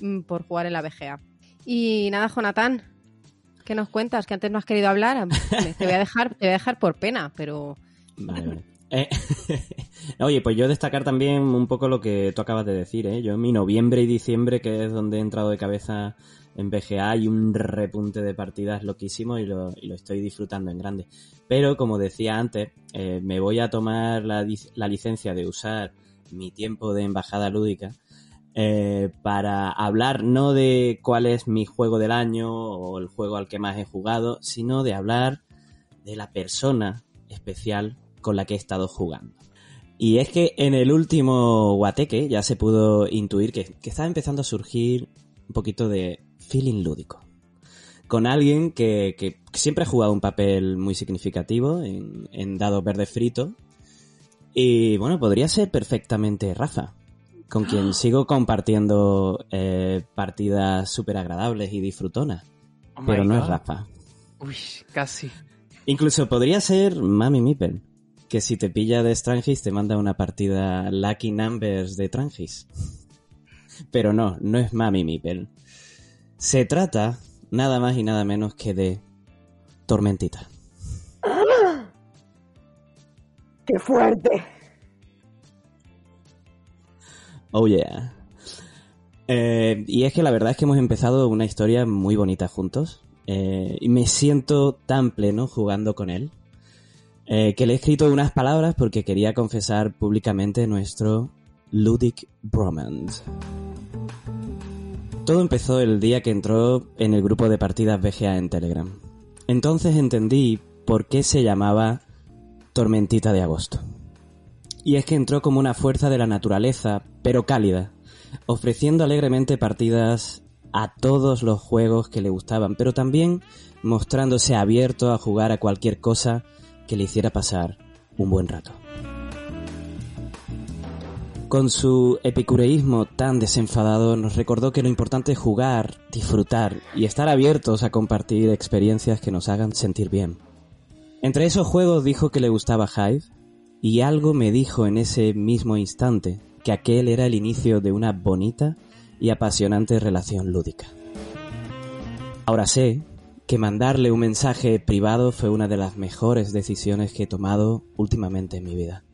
mm, por jugar en la BGA. Y nada, Jonathan, ¿qué nos cuentas? Que antes no has querido hablar. Te voy a dejar, te voy a dejar por pena, pero Vale, vale. Eh, Oye, pues yo destacar también un poco lo que tú acabas de decir, ¿eh? Yo en mi noviembre y diciembre, que es donde he entrado de cabeza en BGA, hay un repunte de partidas loquísimo y lo, y lo estoy disfrutando en grande. Pero, como decía antes, eh, me voy a tomar la, la licencia de usar mi tiempo de embajada lúdica eh, para hablar no de cuál es mi juego del año o el juego al que más he jugado, sino de hablar de la persona especial con la que he estado jugando. Y es que en el último Guateque ya se pudo intuir que, que estaba empezando a surgir un poquito de feeling lúdico. Con alguien que, que siempre ha jugado un papel muy significativo en, en dados verdes fritos. Y bueno, podría ser perfectamente Rafa, con quien sigo compartiendo eh, partidas súper agradables y disfrutonas. Oh pero no es. Rafa. Uy, casi. Incluso podría ser Mami Mipel, que si te pilla de Strangis te manda una partida Lucky Numbers de Trangis. Pero no, no es Mami Mipel. Se trata nada más y nada menos que de Tormentita. ¡Qué fuerte! Oh yeah. Eh, y es que la verdad es que hemos empezado una historia muy bonita juntos. eh, y me siento tan pleno jugando con él. Eh, que le he escrito unas palabras porque quería confesar públicamente nuestro Ludic Bromance. Todo empezó el día que entró en el grupo de partidas VGA en Telegram. Entonces entendí por qué se llamaba Tormentita de Agosto. Y es que entró como una fuerza de la naturaleza, pero cálida, ofreciendo alegremente partidas a todos los juegos que le gustaban, pero también mostrándose abierto a jugar a cualquier cosa que le hiciera pasar un buen rato. Con su epicureísmo tan desenfadado nos recordó que lo importante es jugar, disfrutar y estar abiertos a compartir experiencias que nos hagan sentir bien. Entre esos juegos dijo que le gustaba Hive y algo me dijo en ese mismo instante que aquel era el inicio de una bonita y apasionante relación lúdica. Ahora sé que mandarle un mensaje privado fue una de las mejores decisiones que he tomado últimamente en mi vida.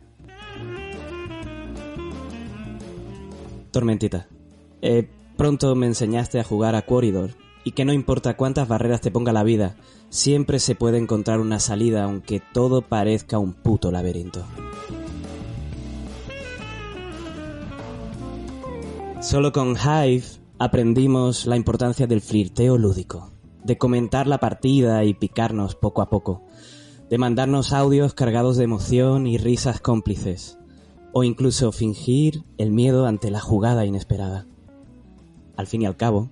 Tormentita, eh, pronto me enseñaste a jugar a Quaridor y que no importa cuántas barreras te ponga la vida, siempre se puede encontrar una salida aunque todo parezca un puto laberinto. Solo con Hive aprendimos la importancia del flirteo lúdico, de comentar la partida y picarnos poco a poco, de mandarnos audios cargados de emoción y risas cómplices, o incluso fingir el miedo ante la jugada inesperada. Al fin y al cabo,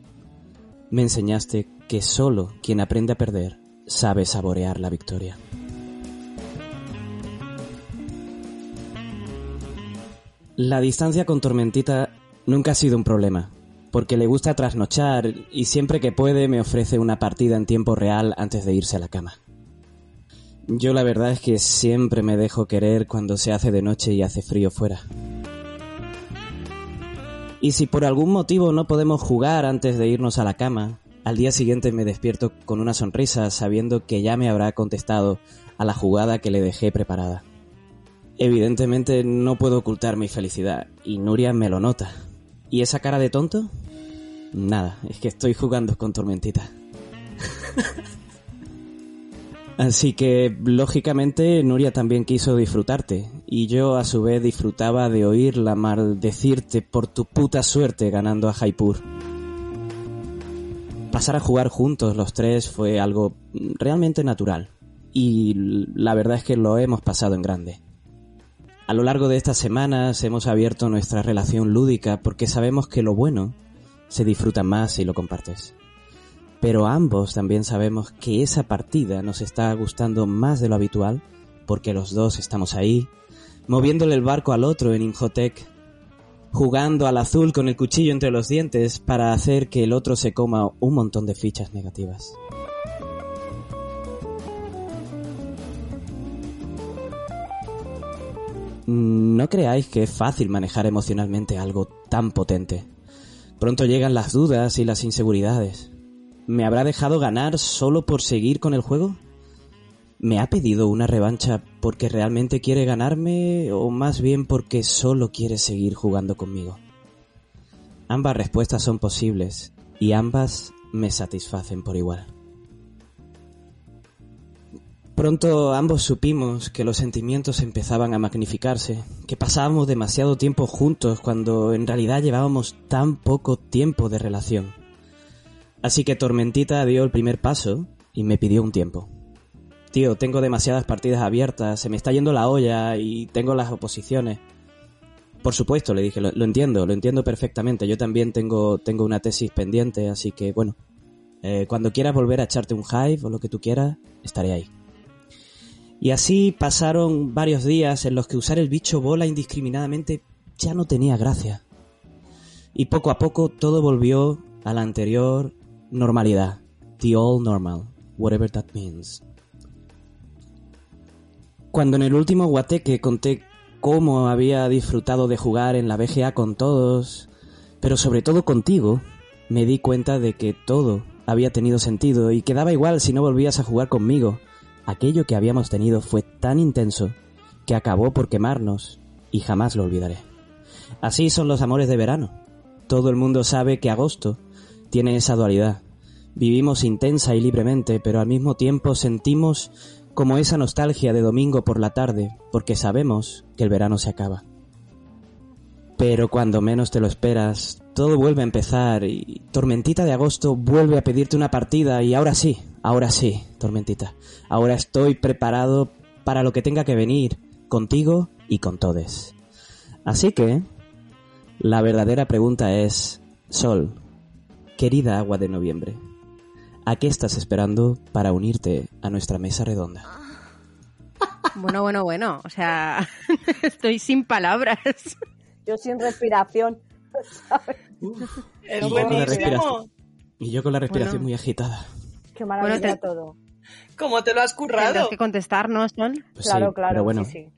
me enseñaste que solo quien aprende a perder sabe saborear la victoria. La distancia con Tormentita nunca ha sido un problema, porque le gusta trasnochar y siempre que puede me ofrece una partida en tiempo real antes de irse a la cama. Yo la verdad es que siempre me dejo querer cuando se hace de noche y hace frío fuera. Y si por algún motivo no podemos jugar antes de irnos a la cama, al día siguiente me despierto con una sonrisa sabiendo que ya me habrá contestado a la jugada que le dejé preparada. Evidentemente no puedo ocultar mi felicidad y Nuria me lo nota. ¿Y esa cara de tonto? Nada, es que estoy jugando con Tormentita. Así que, lógicamente, Nuria también quiso disfrutarte, y yo a su vez disfrutaba de oírla maldecirte por tu puta suerte ganando a Jaipur. Pasar a jugar juntos los tres fue algo realmente natural, y la verdad es que lo hemos pasado en grande. A lo largo de estas semanas hemos abierto nuestra relación lúdica porque sabemos que lo bueno se disfruta más si lo compartes. Pero ambos también sabemos que esa partida nos está gustando más de lo habitual porque los dos estamos ahí, moviéndole el barco al otro en Injotec, jugando al azul con el cuchillo entre los dientes para hacer que el otro se coma un montón de fichas negativas. No creáis que es fácil manejar emocionalmente algo tan potente. Pronto llegan las dudas y las inseguridades. ¿Me habrá dejado ganar solo por seguir con el juego? ¿Me ha pedido una revancha porque realmente quiere ganarme o más bien porque solo quiere seguir jugando conmigo? Ambas respuestas son posibles y ambas me satisfacen por igual. Pronto ambos supimos que los sentimientos empezaban a magnificarse, que pasábamos demasiado tiempo juntos cuando en realidad llevábamos tan poco tiempo de relación. Así que Tormentita dio el primer paso y me pidió un tiempo. Tío, tengo demasiadas partidas abiertas, se me está yendo la olla y tengo las oposiciones. Por supuesto, le dije, lo, entiendo, lo entiendo perfectamente. Yo también tengo, tengo una tesis pendiente, así que bueno, eh, cuando quieras volver a echarte un hive o lo que tú quieras, estaré ahí. Y así pasaron varios días en los que usar el bicho bola indiscriminadamente ya no tenía gracia. Y poco a poco todo volvió a la anterior normalidad. The all normal, whatever that means. Cuando en el último guateque conté cómo había disfrutado de jugar en la BGA con todos, pero sobre todo contigo, me di cuenta de que todo había tenido sentido y que daba igual si no volvías a jugar conmigo. Aquello que habíamos tenido fue tan intenso que acabó por quemarnos y jamás lo olvidaré. Así son los amores de verano. Todo el mundo sabe que agosto tiene esa dualidad. Vivimos intensa y libremente, pero al mismo tiempo sentimos como esa nostalgia de domingo por la tarde, porque sabemos que el verano se acaba. Pero cuando menos te lo esperas, todo vuelve a empezar y Tormentita de agosto vuelve a pedirte una partida y ahora sí, ahora sí, Tormentita. Ahora estoy preparado para lo que tenga que venir, contigo y con todes. Así que, la verdadera pregunta es, Sol, querida agua de noviembre, ¿a qué estás esperando para unirte a nuestra mesa redonda? Bueno, bueno, bueno. O sea, estoy sin palabras. Yo sin respiración. ¿sabes? Es Y yo con la. Y yo con la respiración Bueno. muy agitada. Qué maravilla Bueno, te- todo. ¿Cómo te lo has Tendrás currado? que contestarnos, Sol. Pues claro, sí, claro. pero bueno, Sí, sí.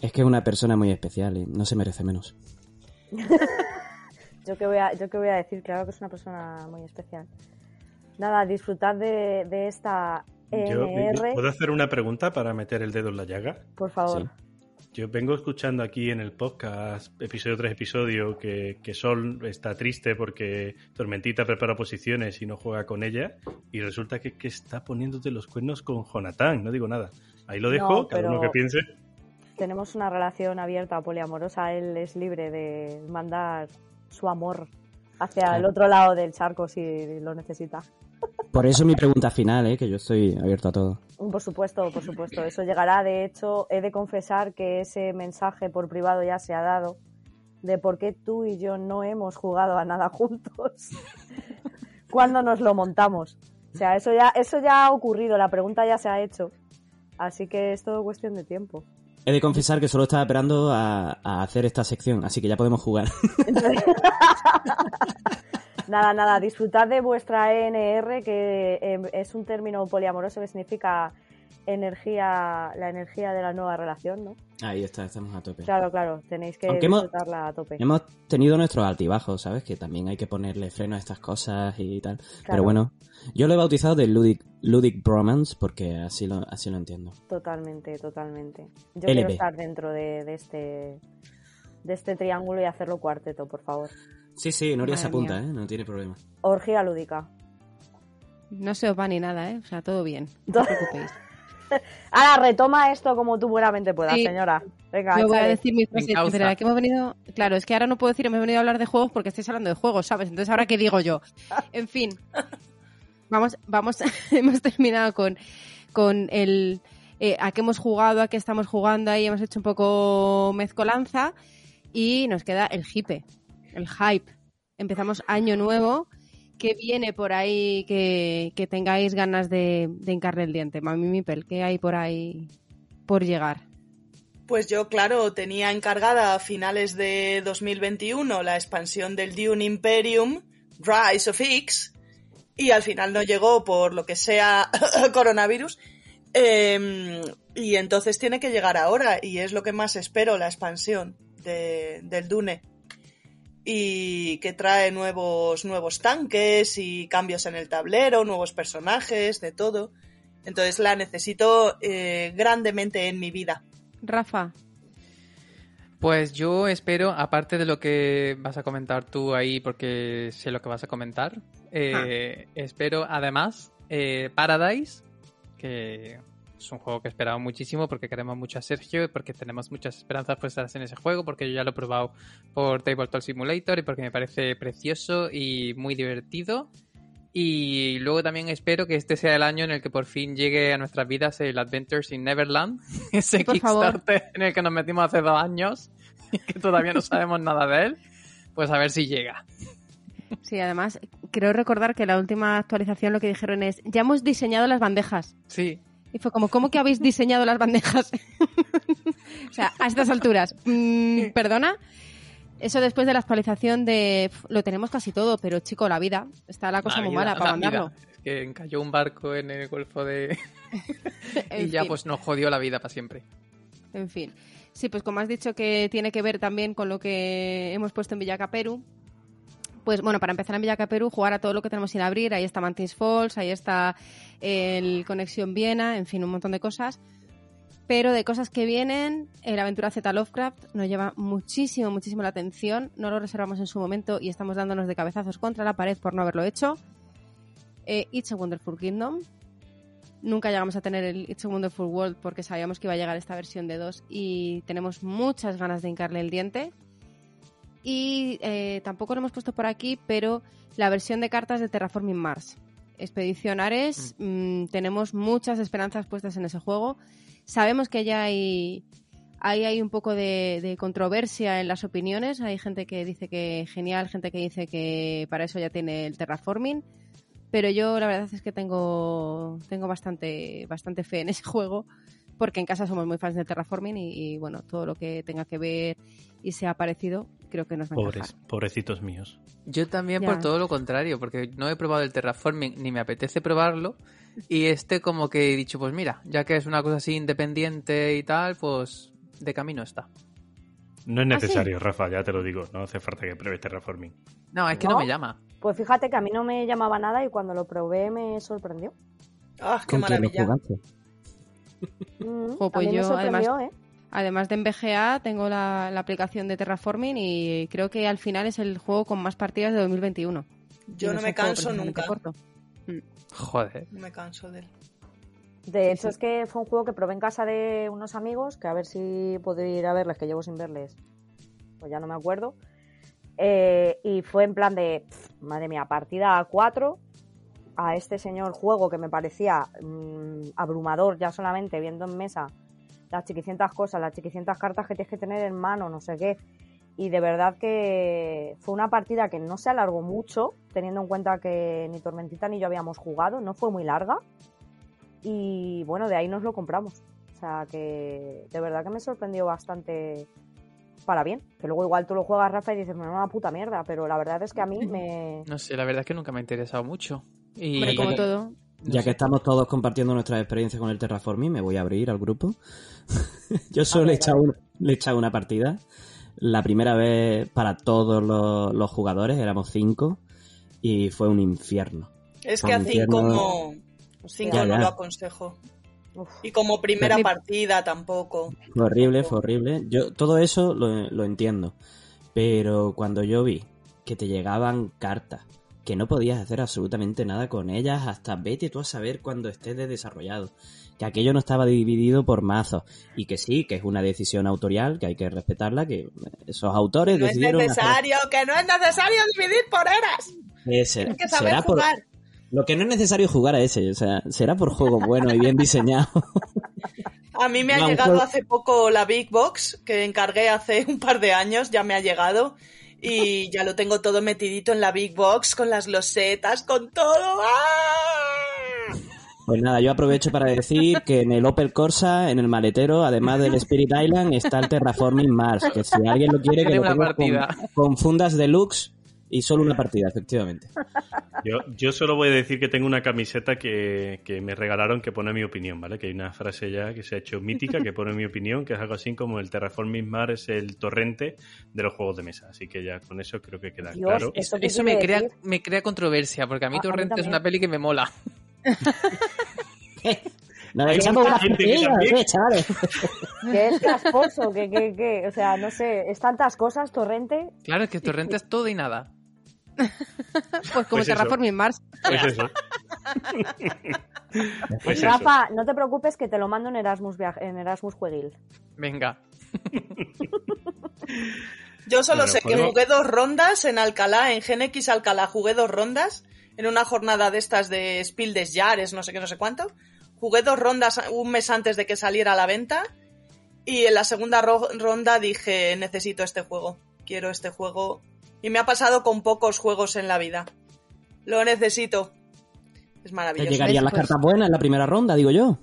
es que es una persona muy especial y no se merece menos. Yo que voy a, yo que voy a decir, claro que es una persona muy especial. Nada, disfrutad de, de esta Yo, NR, ¿Puedo hacer una pregunta para meter el dedo en la llaga? por favor. Sí. Yo vengo escuchando aquí en el podcast, episodio tras episodio, que, que Sol está triste porque Tormentita prepara posiciones y no juega con ella. Y resulta que, que está poniéndote los cuernos con Jonathan. No digo nada. Ahí lo dejo, No, cada uno que piense. Tenemos una relación abierta, poliamorosa. Él es libre de mandar su amor hacia el otro lado del charco si lo necesita. Por eso mi pregunta final, ¿eh? que yo estoy abierto a todo. Por supuesto, por supuesto. Eso llegará. De hecho, he de confesar que ese mensaje por privado ya se ha dado de por qué tú y yo no hemos jugado a nada juntos cuando nos lo montamos. O sea, eso ya, eso ya ha ocurrido, la pregunta ya se ha hecho. Así que es todo cuestión de tiempo. He de confesar que solo estaba esperando a, a hacer esta sección, así que ya podemos jugar. nada, nada, disfrutad de vuestra ENR, que eh, es un término poliamoroso que significa energía, la energía de la nueva relación, ¿no? Ahí está, estamos a tope. Claro, claro, tenéis que Aunque hemos- disfrutarla a tope. Hemos tenido nuestros altibajos, ¿sabes? Que también hay que ponerle freno a estas cosas y tal. Pero bueno, yo lo he bautizado de Ludic, Ludic Bromance porque así lo, así lo entiendo. Totalmente, totalmente. Yo quiero estar dentro de, de este de este triángulo y hacerlo cuarteto, por favor. Sí, sí, Noria se apunta, mía. ¿eh? No tiene problema. Orgía lúdica. No se os va ni nada, ¿eh? O sea, todo bien. No os preocupéis. Ahora retoma esto como tú buenamente puedas, Sí. señora. Venga, Yo voy a decir mi frase causa. pero que hemos venido... Claro, es que ahora no puedo decir hemos venido a hablar de juegos porque estáis hablando de juegos, ¿sabes? Entonces, ¿ahora qué digo yo? En fin. Vamos, vamos, hemos terminado con, con el... eh, a qué hemos jugado, a qué estamos jugando ahí, hemos hecho un poco mezcolanza y nos queda el hipe, el hype. Empezamos año nuevo, que viene por ahí que, que tengáis ganas de, de el diente. Mami Mipel, ¿qué hay por ahí por llegar? Pues yo, claro, tenía encargada a finales de 2021 la expansión del Dune Imperium, Rise of X, y al final no llegó por lo que sea coronavirus. Eh, y entonces tiene que llegar ahora, y es lo que más espero, la expansión de- del Dune. Y que trae nuevos, nuevos tanques y cambios en el tablero, nuevos personajes, de todo. Entonces la necesito eh, grandemente en mi vida. Rafa, Pues yo espero, aparte de lo que vas a comentar tú ahí, porque sé lo que vas a comentar, eh, espero además eh, Paradise, que es un juego que esperamos muchísimo porque queremos mucho a Sergio y porque tenemos muchas esperanzas puestas en ese juego, porque yo ya lo he probado por Tabletop Simulator y porque me parece precioso y muy divertido. Y luego también espero que este sea el año en el que por fin llegue a nuestras vidas el Adventures in Neverland, ese Por favor. Kickstarter en el que nos metimos hace dos años y que todavía no sabemos nada de él. Pues a ver si llega. sí, además, creo recordar que la última actualización lo que dijeron es, ya hemos diseñado las bandejas. Sí, Y fue como, ¿cómo que habéis diseñado las bandejas? o sea, a estas alturas. Mm, ¿Perdona? Eso después de la actualización de... Lo tenemos casi todo, pero chico, la vida. Está la cosa La muy vida, mala para vida. mandarlo. Es que encalló un barco en el Golfo de... y ya fin. pues nos jodió la vida para siempre. En fin. Sí, pues como has dicho que tiene que ver también con lo que hemos puesto en Villacaperu. Pues bueno, para empezar en Villacaperu, jugar a todo lo que tenemos sin abrir. Ahí está Mantis Falls, ahí está el Conexión Viena, en fin, un montón de cosas. Pero de cosas que vienen, el Aventura Z Lovecraft nos lleva muchísimo, muchísimo la atención. No lo reservamos en su momento y estamos dándonos de cabezazos contra la pared por no haberlo hecho. Eh, It's a Wonderful Kingdom, Nunca llegamos a tener el It's a Wonderful World porque sabíamos que iba a llegar esta versión de 2 y tenemos muchas ganas de hincarle el diente. Y eh, tampoco lo hemos puesto por aquí, pero la versión de cartas de Terraforming Mars. Expedición Ares, mm, tenemos muchas esperanzas puestas en ese juego. Sabemos que ya hay, ahí hay un poco de, de controversia en las opiniones. Hay gente que dice que genial, gente que dice que para eso ya tiene el terraforming. Pero yo la verdad es que tengo, tengo bastante, bastante fe en ese juego. Porque en casa somos muy fans del terraforming y, y, bueno, todo lo que tenga que ver y sea parecido, creo que nos va a Pobres, encajar. pobrecitos míos. Yo también Ya. por todo lo contrario, porque no he probado el terraforming ni me apetece probarlo. Y este como que he dicho, pues mira, ya que es una cosa así independiente y tal, pues de camino está. No es ¿Ah, sí? necesario, Rafa, ya te lo digo. No hace falta que pruebes Terraforming. No, es que no, ¿No? me llama. Pues fíjate que a mí no me llamaba nada y cuando lo probé me sorprendió. ¡Ah, qué ¿Con quién lo maravilla! Mm, Jo, pues yo, sorprendió, ¿eh? Además de en BGA, tengo la, la aplicación de terraforming y creo que al final es el juego con más partidas de 2021. Yo no me canso nunca. corto. Joder. No me canso de él. De hecho, es que fue un juego que probé en casa de unos amigos, que a ver si puedo ir a verles, que llevo sin verles, pues ya no me acuerdo. Eh, y fue en plan de, pff, madre mía, partida a 4, a este señor juego que me parecía mm, abrumador ya solamente viendo en mesa las chiquicientas cosas, las chiquicientas cartas que tienes que tener en mano, no sé qué. Y de verdad que fue una partida que no se alargó mucho, teniendo en cuenta que ni Tormentita ni yo habíamos jugado, no fue muy larga. Y bueno, de ahí nos lo compramos. O sea que de verdad que me sorprendió bastante para bien. Que luego igual tú lo juegas, Rafa, y dices, me una puta mierda. Pero la verdad es que a mí me... No sé, la verdad es que nunca me ha interesado mucho. Y Hombre, como todo. Ya que estamos todos compartiendo nuestras experiencias con el Terraforming, me voy a abrir al grupo. Yo solo he, echado una, le he echado una partida. La primera vez para todos los, los jugadores, éramos cinco, y fue un infierno. Es Fue que a un cinco infierno. no, cinco Ya, no ya. lo aconsejo. Uf. Y como primera partida tampoco. Fue horrible, fue horrible. Yo todo eso lo, lo entiendo. Pero cuando yo vi que te llegaban cartas, que no podías hacer absolutamente nada con ellas hasta vete tú a saber cuando estés de desarrollado. Que aquello no estaba dividido por mazos. Y que sí, que es una decisión autorial, que hay que respetarla, que esos autores No es hacer- necesario, que no es necesario dividir por eras. Eh, será- Hay que saber será por- jugar. Lo que no es necesario jugar a ese, o sea, será por juego bueno y bien diseñado. A mí me ha No, llegado hace poco la Big Box, que encargué hace un par de años, ya me ha llegado. Y ya lo tengo todo metidito en la Big Box, con las losetas, con todo. ¡Ah! Pues nada, yo aprovecho para decir que en el Opel Corsa, en el maletero, además del Spirit Island, está el Terraforming Mars. Que si alguien lo quiere, que lo tenga con, con fundas deluxe y solo una partida, efectivamente. Yo, yo solo voy a decir que tengo una camiseta que, que me regalaron que pone mi opinión, ¿vale? Que hay una frase ya que se ha hecho mítica que pone mi opinión, que es algo así como el Terraforming Mars es el torrente de los juegos de mesa. Así que ya con eso creo que queda Dios, claro. ¿Esto qué Eso quiere me crea, decir? me crea controversia, porque a mí A- a mí Torrente es una peli que me mola. Nos Hay mucha gente que también- ¿eh, chavales? Que es casposo, que, que, que, o sea, no sé, es tantas cosas, Torrente. Claro, es que Torrente es todo y nada. Pues como Pues. Terraforming Mars. Pues eso. Pues eso. Rafa, no te preocupes que te lo mando en Erasmus, en Erasmus Jueguil. Venga. Yo solo Bueno, sé que juego- jugué dos rondas en Alcalá, en Gen X Alcalá, jugué dos rondas en una jornada de estas de Spiel des Jahres, no sé qué, no sé cuánto. Jugué dos rondas un mes antes de que saliera a la venta y en la segunda ro- ronda dije, necesito este juego, quiero este juego. Y me ha pasado con pocos juegos en la vida. Lo necesito. Es Te maravilloso. llegarían las Pues- cartas buenas en la primera ronda, digo yo.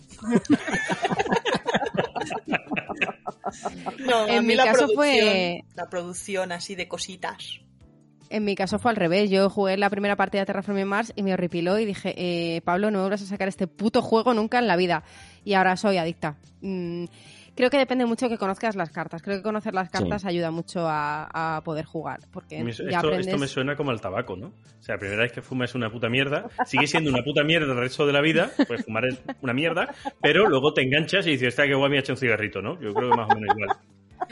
No, a En mí mi la caso producción, fue- la producción así de cositas. En mi caso fue al revés. Yo jugué la primera partida de Terraforming Mars y me horripiló y dije, eh, Pablo, no vuelvas a sacar este puto juego nunca en la vida. Y ahora soy adicta. Mm, creo que depende mucho que conozcas las cartas. Creo que conocer las cartas ayuda mucho a, a poder jugar. Porque su- ya Esto, aprendes... esto me suena como al tabaco, ¿no? O sea, la primera vez que fumas es una puta mierda, sigue siendo una puta mierda el resto de la vida, pues fumar es una mierda, pero luego te enganchas y dices, está que guay me ha hecho un cigarrito, ¿no? Yo creo que más o menos igual.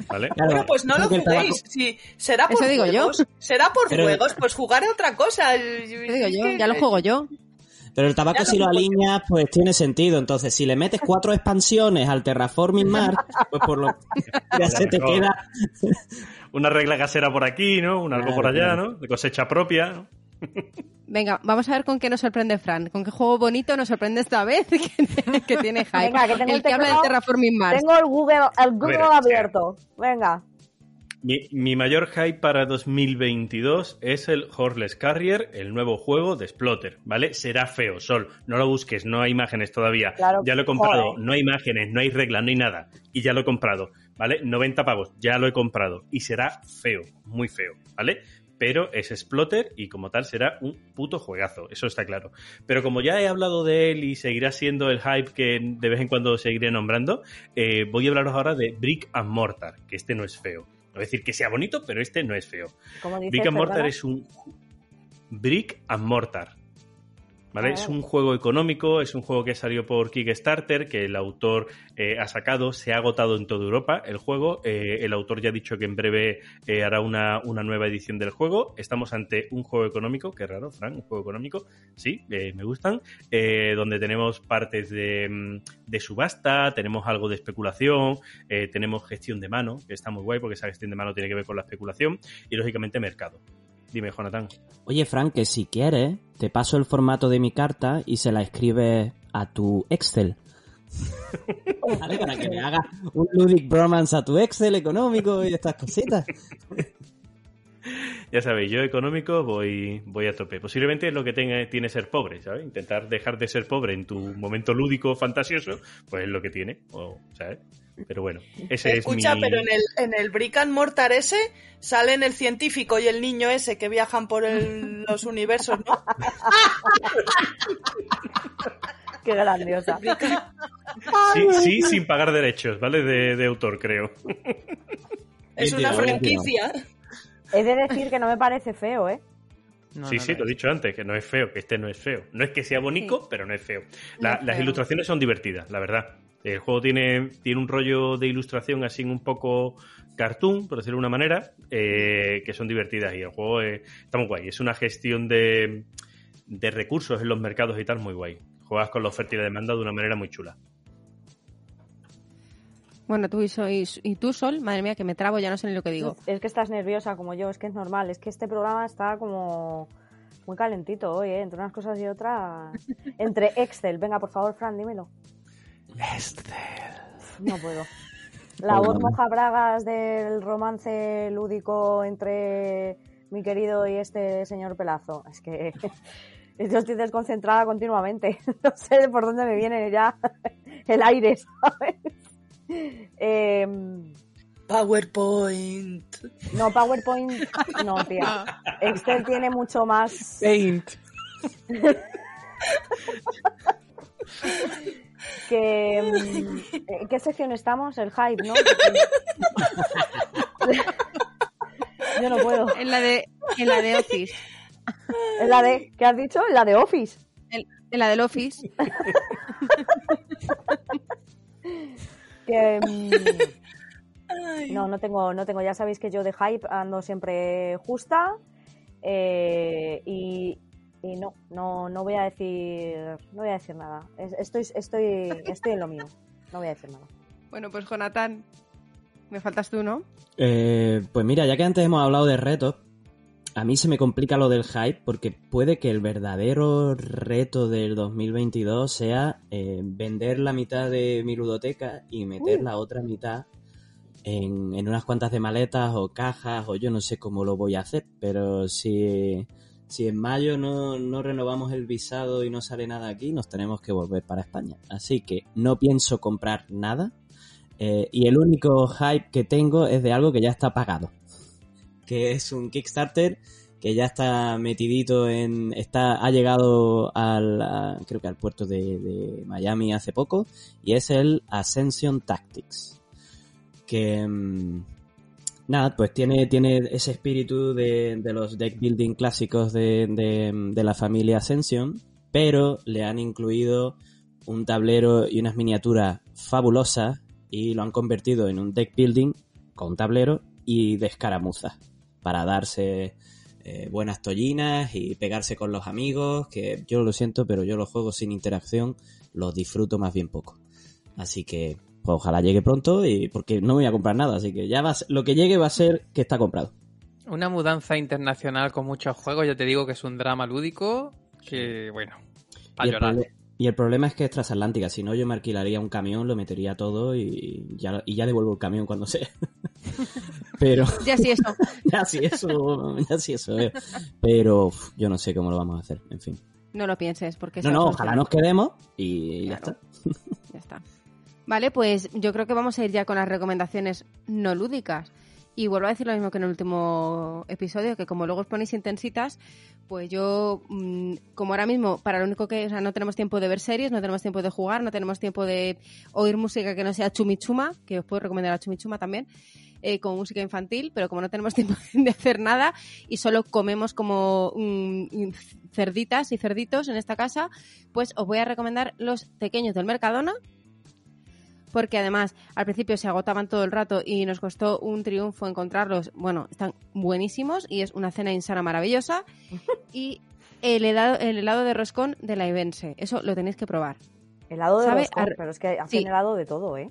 ¿Vale? Claro, Bueno, pues no lo juguéis. Si será por Eso digo yo. juegos, será por Pero- juegos, pues jugar a otra cosa. ¿Qué digo yo? Ya lo juego yo. Pero el tabaco Ya si lo alineas, pues tiene sentido. Entonces, si le metes cuatro expansiones al Terraforming Mars, pues por lo ya se te queda... Una regla casera por aquí, ¿no? Un algo Claro, por allá, claro. ¿no? De cosecha propia, ¿no? Venga, vamos a ver con qué nos sorprende Fran. ¿Con qué juego bonito nos sorprende esta vez que, que tiene hype? Venga, que tengo el el que habla del. Terraforming Mars. Tengo el Google, el Google abierto. Venga. Mi, mi mayor hype para 2022 es el Horseless Carrier, el nuevo juego de Splotter, ¿vale? Será feo, Sol, no lo busques, no hay imágenes todavía. Claro, ya lo he comprado, joder. no hay imágenes, no hay reglas, no hay nada. Y ya lo he comprado, ¿vale? 90 pavos, ya lo he comprado. Y será feo, muy feo, ¿vale? Pero es Splotter y como tal será un puto juegazo, eso está claro. Pero como ya he hablado de él y seguirá siendo el hype que de vez en cuando seguiré nombrando, eh, voy a hablaros ahora de Brick and Mortar, que este no es feo. No decir que sea bonito, pero este no es feo. Brick and Mortar es un Brick and Mortar. ¿Vale? Es un juego económico, es un juego que salió por Kickstarter, que el autor eh, ha sacado, se ha agotado en toda Europa el juego. eh, el autor ya ha dicho que en breve eh, hará una, una nueva edición del juego. Estamos ante un juego económico, qué raro, Fran, un juego económico, sí, eh, me gustan, donde tenemos partes de, mm, de subasta, tenemos algo de especulación, tenemos gestión de mano, que está muy guay porque esa gestión de mano tiene que ver con la especulación, y lógicamente mercado. Dime, Jonathan. Oye, Frank, que si quieres, te paso el formato de mi carta y se la escribes a tu Excel. ¿Vale? Para que le hagas un Ludic Bromance a tu Excel económico y estas cositas. Ya sabéis, yo económico voy, voy a tope. Posiblemente es lo que tenga, tiene ser pobre, ¿sabes? Intentar dejar de ser pobre en tu momento lúdico fantasioso, pues es lo que tiene, o, ¿sabes? Pero bueno, ese Escucha, es mi... pero en el, en el Brick and Mortar ese salen el científico y el niño ese que viajan por el- los universos, ¿no? Qué grandiosa. Sí, sí, sin pagar derechos, ¿vale? De, de autor, creo. Es una franquicia. He de decir que no me parece feo, ¿eh? No, sí, no, sí, no lo he dicho antes, que no es feo, que este no es feo. No es que sea bonito, pero no es feo. La- No es las feo. ilustraciones son divertidas, la verdad. El juego tiene, tiene un rollo de ilustración así un poco cartoon, por decirlo de una manera, eh, que son divertidas y el juego es- está muy guay. Es una gestión de, de recursos en los mercados y tal muy guay. Juegas con la oferta y la demanda de una manera muy chula. Bueno, tú y, sois- y tú, Sol, madre mía, que me trabo, ya no sé ni lo que digo. Es que estás nerviosa como yo, es que es normal. Es que este programa está como muy calentito hoy, ¿eh? Entre unas cosas y otras. Entre Excel. Venga, por favor, Fran, dímelo. No puedo. La voz moja bragas del romance lúdico entre mi querido y este señor Pelazo. Es que yo estoy desconcentrada continuamente. No sé por dónde me viene ya el aire, ¿sabes? Em, PowerPoint. no, PowerPoint, no, tía. Excel tiene mucho más. Paint. Que mm, ¿En qué sección estamos? El hype, ¿no? Yo no puedo. En la de, en la de Office. ¿En la de qué has dicho? ¿En la de Office? En la del Office. Que, mm, no, no tengo, no tengo. Ya sabéis que yo de hype ando siempre justa. eh, y, y no, no, no voy a decir, no voy a decir nada. Es- Estoy, estoy, estoy en lo mío. No voy a decir nada. Bueno, pues Jonathan, me faltas tú, ¿no? Eh, pues mira, ya que antes hemos hablado de retos, a mí se me complica lo del hype porque puede que el verdadero reto del 2022 sea eh, vender la mitad de mi ludoteca y meter la otra mitad en, en unas cuantas de maletas o cajas o yo no sé cómo lo voy a hacer, pero si, si en mayo no, no renovamos el visado y no sale nada aquí, nos tenemos que volver para España. Así que no pienso comprar nada eh, y el único hype que tengo es de algo que ya está pagado. Que es un Kickstarter que ya está metidito en. está ha llegado al. creo que al puerto de, de Miami hace poco. Y es el Ascension Tactics. Que. mm, nada, pues tiene, tiene ese espíritu de, los deck building clásicos de, de, de la familia Ascension. Pero le han incluido un tablero y unas miniaturas fabulosas y lo han convertido en un deck building con tablero y de escaramuzas para darse eh, buenas tollinas y pegarse con los amigos, que yo lo siento, pero yo los juegos sin interacción los disfruto más bien poco. Así que pues, ojalá llegue pronto y porque no voy a comprar nada, así que ya va a ser- lo que llegue va a ser que está comprado. Una mudanza internacional con muchos juegos, ya te digo que es un drama lúdico que, bueno, Y para el, llorar. y el problema es que es transatlántica, si no yo me alquilaría un camión, lo metería todo y ya, y ya devuelvo el camión cuando sea. pero Ya sí, eso. ya sí eso, ya sí eso. eh. Pero uf, yo no sé cómo lo vamos a hacer, en fin. No lo pienses, porque No, no, ojalá nos quedemos y ya está. Ya está. Vale, pues yo creo que vamos a ir ya con las recomendaciones no lúdicas. Y vuelvo a decir lo mismo que en el último episodio, que como luego os ponéis intensitas, pues yo, mm, como ahora mismo, para lo único que, o sea, no tenemos tiempo de ver series, no tenemos tiempo de jugar, no tenemos tiempo de oír música que no sea chumichuma, que os puedo recomendar a chumichuma también, eh, como música infantil, pero como no tenemos tiempo de hacer nada y solo comemos como mm, cerditas y cerditos en esta casa, pues os voy a recomendar los pequeños del Mercadona, porque además al principio se agotaban todo el rato y nos costó un triunfo encontrarlos. Bueno, están buenísimos y es una cena insana maravillosa. Y el helado, el helado de roscón de la Ibense, eso lo tenéis que probar. Helado de Sabe roscón, a- pero es que hacen Sí. helado de todo, ¿eh?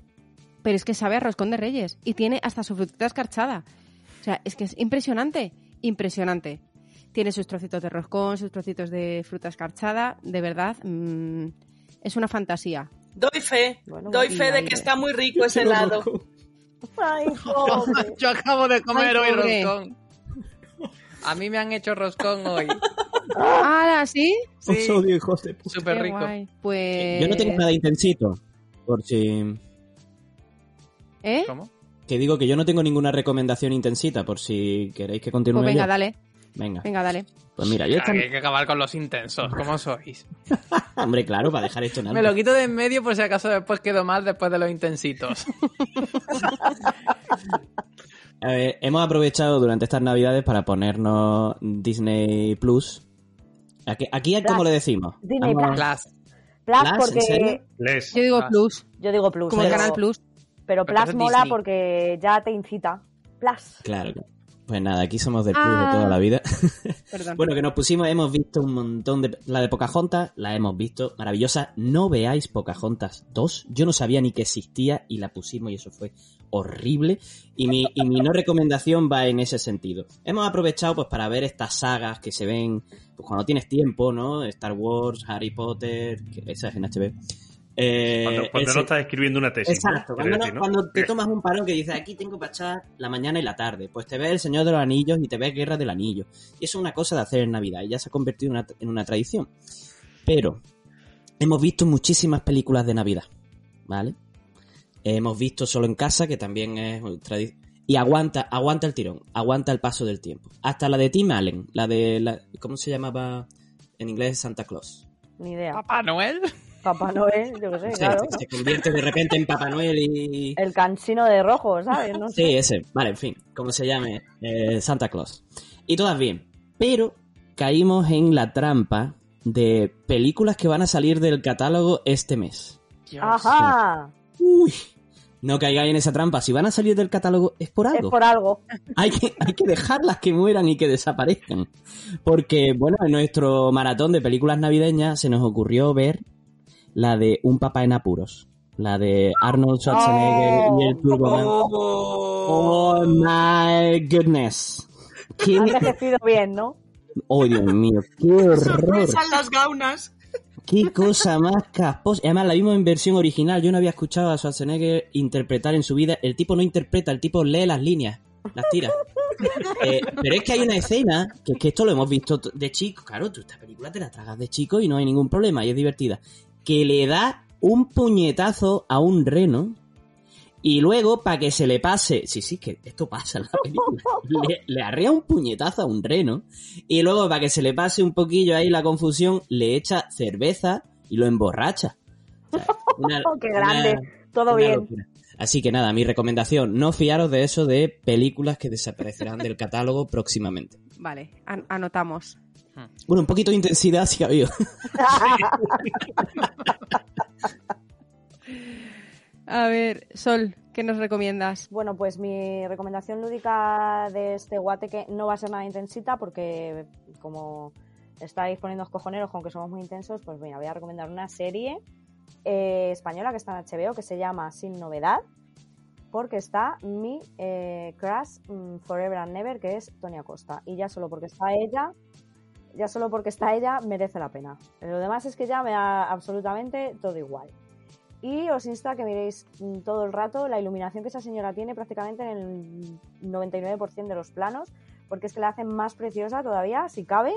Pero es que sabe a roscón de reyes y tiene hasta su frutita escarchada. O sea, es que es impresionante, impresionante. Tiene sus trocitos de roscón, sus trocitos de fruta escarchada. De verdad, mm, es una fantasía. Doy fe, Bueno, doy fe de que está muy rico ese helado. Ay. Yo acabo de comer Ay, hoy roscón. A mí me han hecho roscón hoy. ¿Ah, sí? Sí, Os odio, hijos de puta. súper Qué rico. guay. Pues... Yo no tengo nada intensito. Por si. ¿Eh? ¿Cómo? Que digo que yo no tengo ninguna recomendación intensita, por si queréis que continúe. Pues venga, yo. dale. Venga. Venga, dale. Pues mira, yo esta- hay que acabar con los intensos. ¿Cómo sois? Hombre, claro, para dejar esto en Me lo quito de en medio por si acaso después quedo mal después de los intensitos. A ver, hemos aprovechado durante estas navidades para ponernos Disney Plus. Aquí, aquí ¿cómo le decimos? Disney Vamos- Plus. Plus Plus, ¿en serio? porque... Yo digo plus, Yo digo Plus. como el canal plus. Pero Plus mola Disney. porque ya te incita. Plus. Claro. Pues nada, aquí somos del Plus de Ah. toda la vida. Perdón. Bueno, que nos pusimos, hemos visto un montón de... La de Pocahontas, la hemos visto, maravillosa. No veáis Pocahontas 2. Yo no sabía ni que existía y la pusimos y eso fue horrible. Y mi, y mi no recomendación va en ese sentido. Hemos aprovechado pues para ver estas sagas que se ven pues, cuando tienes tiempo, ¿no? Star Wars, Harry Potter, que esa es en HBO. Eh, Cuando, no estás escribiendo una tesis. Exacto, cuando, no- decir, ¿no? cuando te tomas un parón que dices, aquí tengo para echar la mañana y la tarde, pues te ves El Señor de los Anillos y te ves Guerra del Anillo. Y eso es una cosa de hacer en Navidad y ya se ha convertido en una, en una tradición. Pero hemos visto muchísimas películas de Navidad, ¿vale? Hemos visto Solo en Casa, que también es tradición. Y aguanta, aguanta el tirón, aguanta el paso del tiempo. Hasta la de Tim Allen, la de, la, ¿cómo se llamaba en inglés? Santa Claus. Ni idea. Papá Noel. Papá Noel, yo qué sé, Sí, claro. Se convierte de repente en Papá Noel y... El cansino de rojo, ¿sabes? No sé. Sí, ese. Vale, en fin, como se llame, eh, Santa Claus. Y todas bien. Pero caímos en la trampa de películas que van a salir del catálogo este mes. Ajá. Uy. No caigáis en esa trampa. Si van a salir del catálogo es por Es algo. por algo. Hay, que, hay que dejarlas que mueran y que desaparezcan. Porque, bueno, en nuestro maratón de películas navideñas se nos ocurrió ver la de Un papá en apuros. La de Arnold Schwarzenegger y el Turboman. Oh my goodness. ¿Quién? Ha envejecido bien, ¿no? Oh, Dios mío, qué horror. Las gaunas. Qué cosa más casposa. Y Además, la vimos en versión original. Yo no había escuchado a Schwarzenegger interpretar en su vida. El tipo no interpreta, el tipo lee las líneas, las tira. Eh, pero es que hay una escena, que es que esto lo hemos visto de chico. Claro, tú esta película te la tragas de chico y no hay ningún problema y es divertida. Que le da un puñetazo a un reno y luego, para que se le pase, sí, sí, que esto pasa en la película, le, le arrea un puñetazo a un reno y luego, para que se le pase un poquillo ahí la confusión, le echa cerveza y lo emborracha. O sea, una- qué grande. Todo bien. locura. Así que nada, mi recomendación, no fiaros de eso de películas que desaparecerán del catálogo próximamente. Vale, an- anotamos. Bueno, un poquito de intensidad sí ha habido. A ver, Sol, ¿qué nos recomiendas? Bueno, pues mi recomendación lúdica de este guateque no va a ser nada intensita porque como estáis poniendo cojoneros con que somos muy intensos, pues mira, voy a recomendar una serie eh, española que está en HBO que se llama Sin Novedad porque está mi eh, crush mm, Forever and Never que es Tony Acosta y ya solo porque está ella ya solo porque está ella merece la pena. Lo demás es que ya me da absolutamente todo igual. Y os insto a que miréis mm, todo el rato la iluminación que esa señora tiene prácticamente en el 99% de los planos, porque es que la hacen más preciosa todavía, si cabe.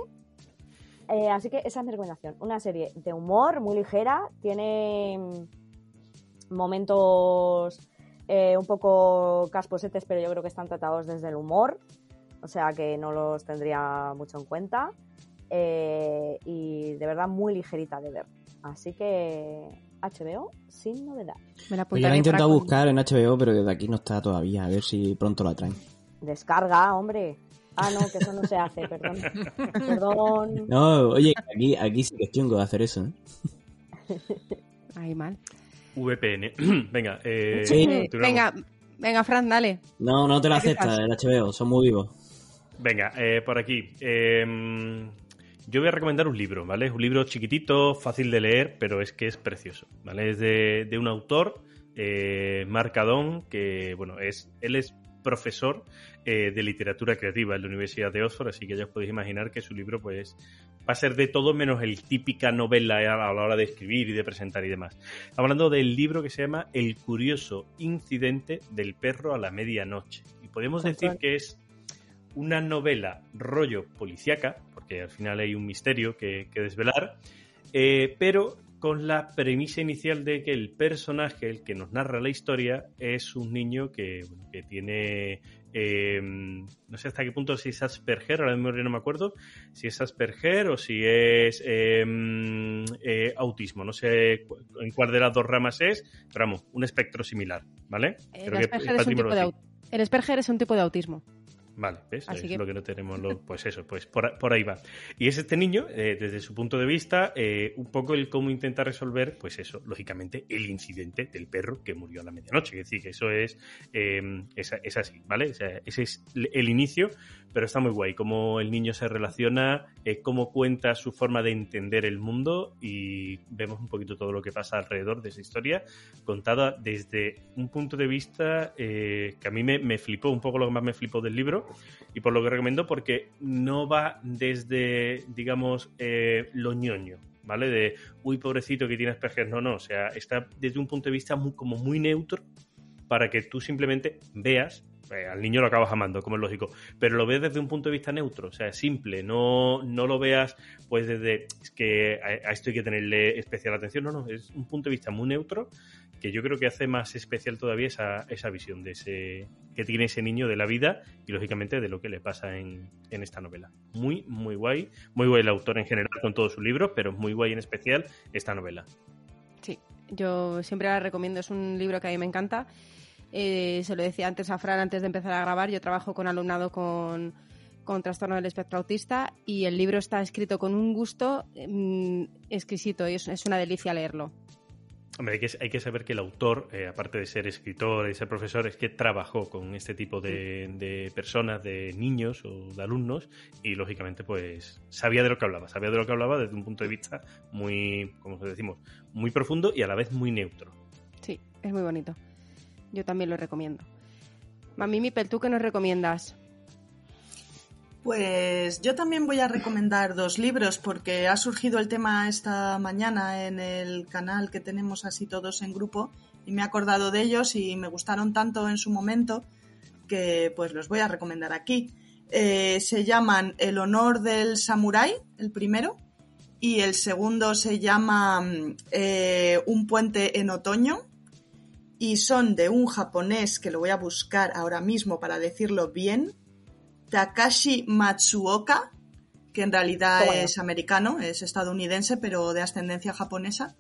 Eh, así que esa es mi recomendación. Una serie de humor muy ligera, tiene mm, momentos eh, un poco casposetes, pero yo creo que están tratados desde el humor, o sea que no los tendría mucho en cuenta. Eh, y de verdad muy ligerita de ver. Así que HBO sin novedad. Me la Pues yo la he intentado para buscar en HBO, pero desde aquí no está todavía. A ver si pronto la traen. Descarga, hombre. Ah, no, que eso no se hace, perdón. Perdón. No, oye, aquí, aquí sí que es chungo de hacer eso. ¿eh? Ay, mal. VPN. Venga, eh, Sí. Venga, venga, Fran, dale. No, no te lo ¿Qué acepta pasa? el HBO, son muy vivos. Venga, eh, por aquí. Eh, yo voy a recomendar un libro, ¿vale? Es un libro chiquitito, fácil de leer, pero es que es precioso, ¿vale? Es de, de un autor, eh, Marcadón, que, bueno, es, él es profesor eh, de literatura creativa en la Universidad de Oxford, así que ya os podéis imaginar que su libro pues va a ser de todo menos el típica novela a la hora de escribir y de presentar y demás. Estamos hablando del libro que se llama El curioso incidente del perro a la medianoche. Y podemos decir que es una novela rollo policíaca, porque al final hay un misterio que, que desvelar, eh, pero con la premisa inicial de que el personaje, el que nos narra la historia, es un niño que, que tiene, eh, no sé hasta qué punto si es Asperger, ahora memoria no me acuerdo, si es Asperger o si es eh, eh, autismo, no sé en cuál de las dos ramas es, pero vamos, un espectro similar, ¿vale? El Creo que Asperger, es un tipo de el Asperger es un tipo de autismo. Vale, ¿ves? Así es que- lo que no tenemos, lo- pues eso, pues por, por ahí va. Y es este niño, eh, desde su punto de vista, eh, un poco el cómo intenta resolver, pues eso, lógicamente, el incidente del perro que murió a la medianoche. Es decir, que eso es, eh, es, es así, ¿vale? O sea, ese es el inicio, pero está muy guay. Cómo el niño se relaciona, eh, cómo cuenta su forma de entender el mundo y vemos un poquito todo lo que pasa alrededor de esa historia, contada desde un punto de vista eh, que a mí me, me flipó, un poco lo que más me flipó del libro, y por lo que recomiendo porque no va desde, digamos, eh, lo ñoño, ¿vale? De, uy, pobrecito que tiene Asperger, no, no, o sea, está desde un punto de vista muy, como muy neutro para que tú simplemente veas, al niño lo acabas amando, como es lógico, pero lo ves desde un punto de vista neutro, o sea, simple, no, no lo veas pues desde, es que a, a esto hay que tenerle especial atención, no, no, es un punto de vista muy neutro que yo creo que hace más especial todavía esa, esa visión de ese que tiene ese niño de la vida y lógicamente de lo que le pasa en, en esta novela. Muy, muy guay, muy guay el autor en general con todos sus libros, pero muy guay en especial esta novela. Sí, yo siempre la recomiendo. Es un libro que a mí me encanta. Eh, se lo decía antes a Fran antes de empezar a grabar. Yo trabajo con alumnado con, con trastorno del espectro autista y el libro está escrito con un gusto mm, exquisito y es, es una delicia leerlo. Hombre, hay que, hay que saber que el autor, eh, aparte de ser escritor y ser profesor, es que trabajó con este tipo de, de personas, de niños o de alumnos, y lógicamente, pues sabía de lo que hablaba, sabía de lo que hablaba desde un punto de vista muy, como decimos, muy profundo y a la vez muy neutro. Sí, es muy bonito. Yo también lo recomiendo. Mami Mipel, ¿tú qué nos recomiendas? Pues yo también voy a recomendar dos libros porque ha surgido el tema esta mañana en el canal que tenemos así todos en grupo y me he acordado de ellos y me gustaron tanto en su momento que pues los voy a recomendar aquí. Eh, se llaman El honor del samurái, el primero, y el segundo se llama mm, eh, Un puente en otoño y son de un japonés que lo voy a buscar ahora mismo para decirlo bien, Takashi Matsuoka, que en realidad es americano, es estadounidense, pero de ascendencia japonesa.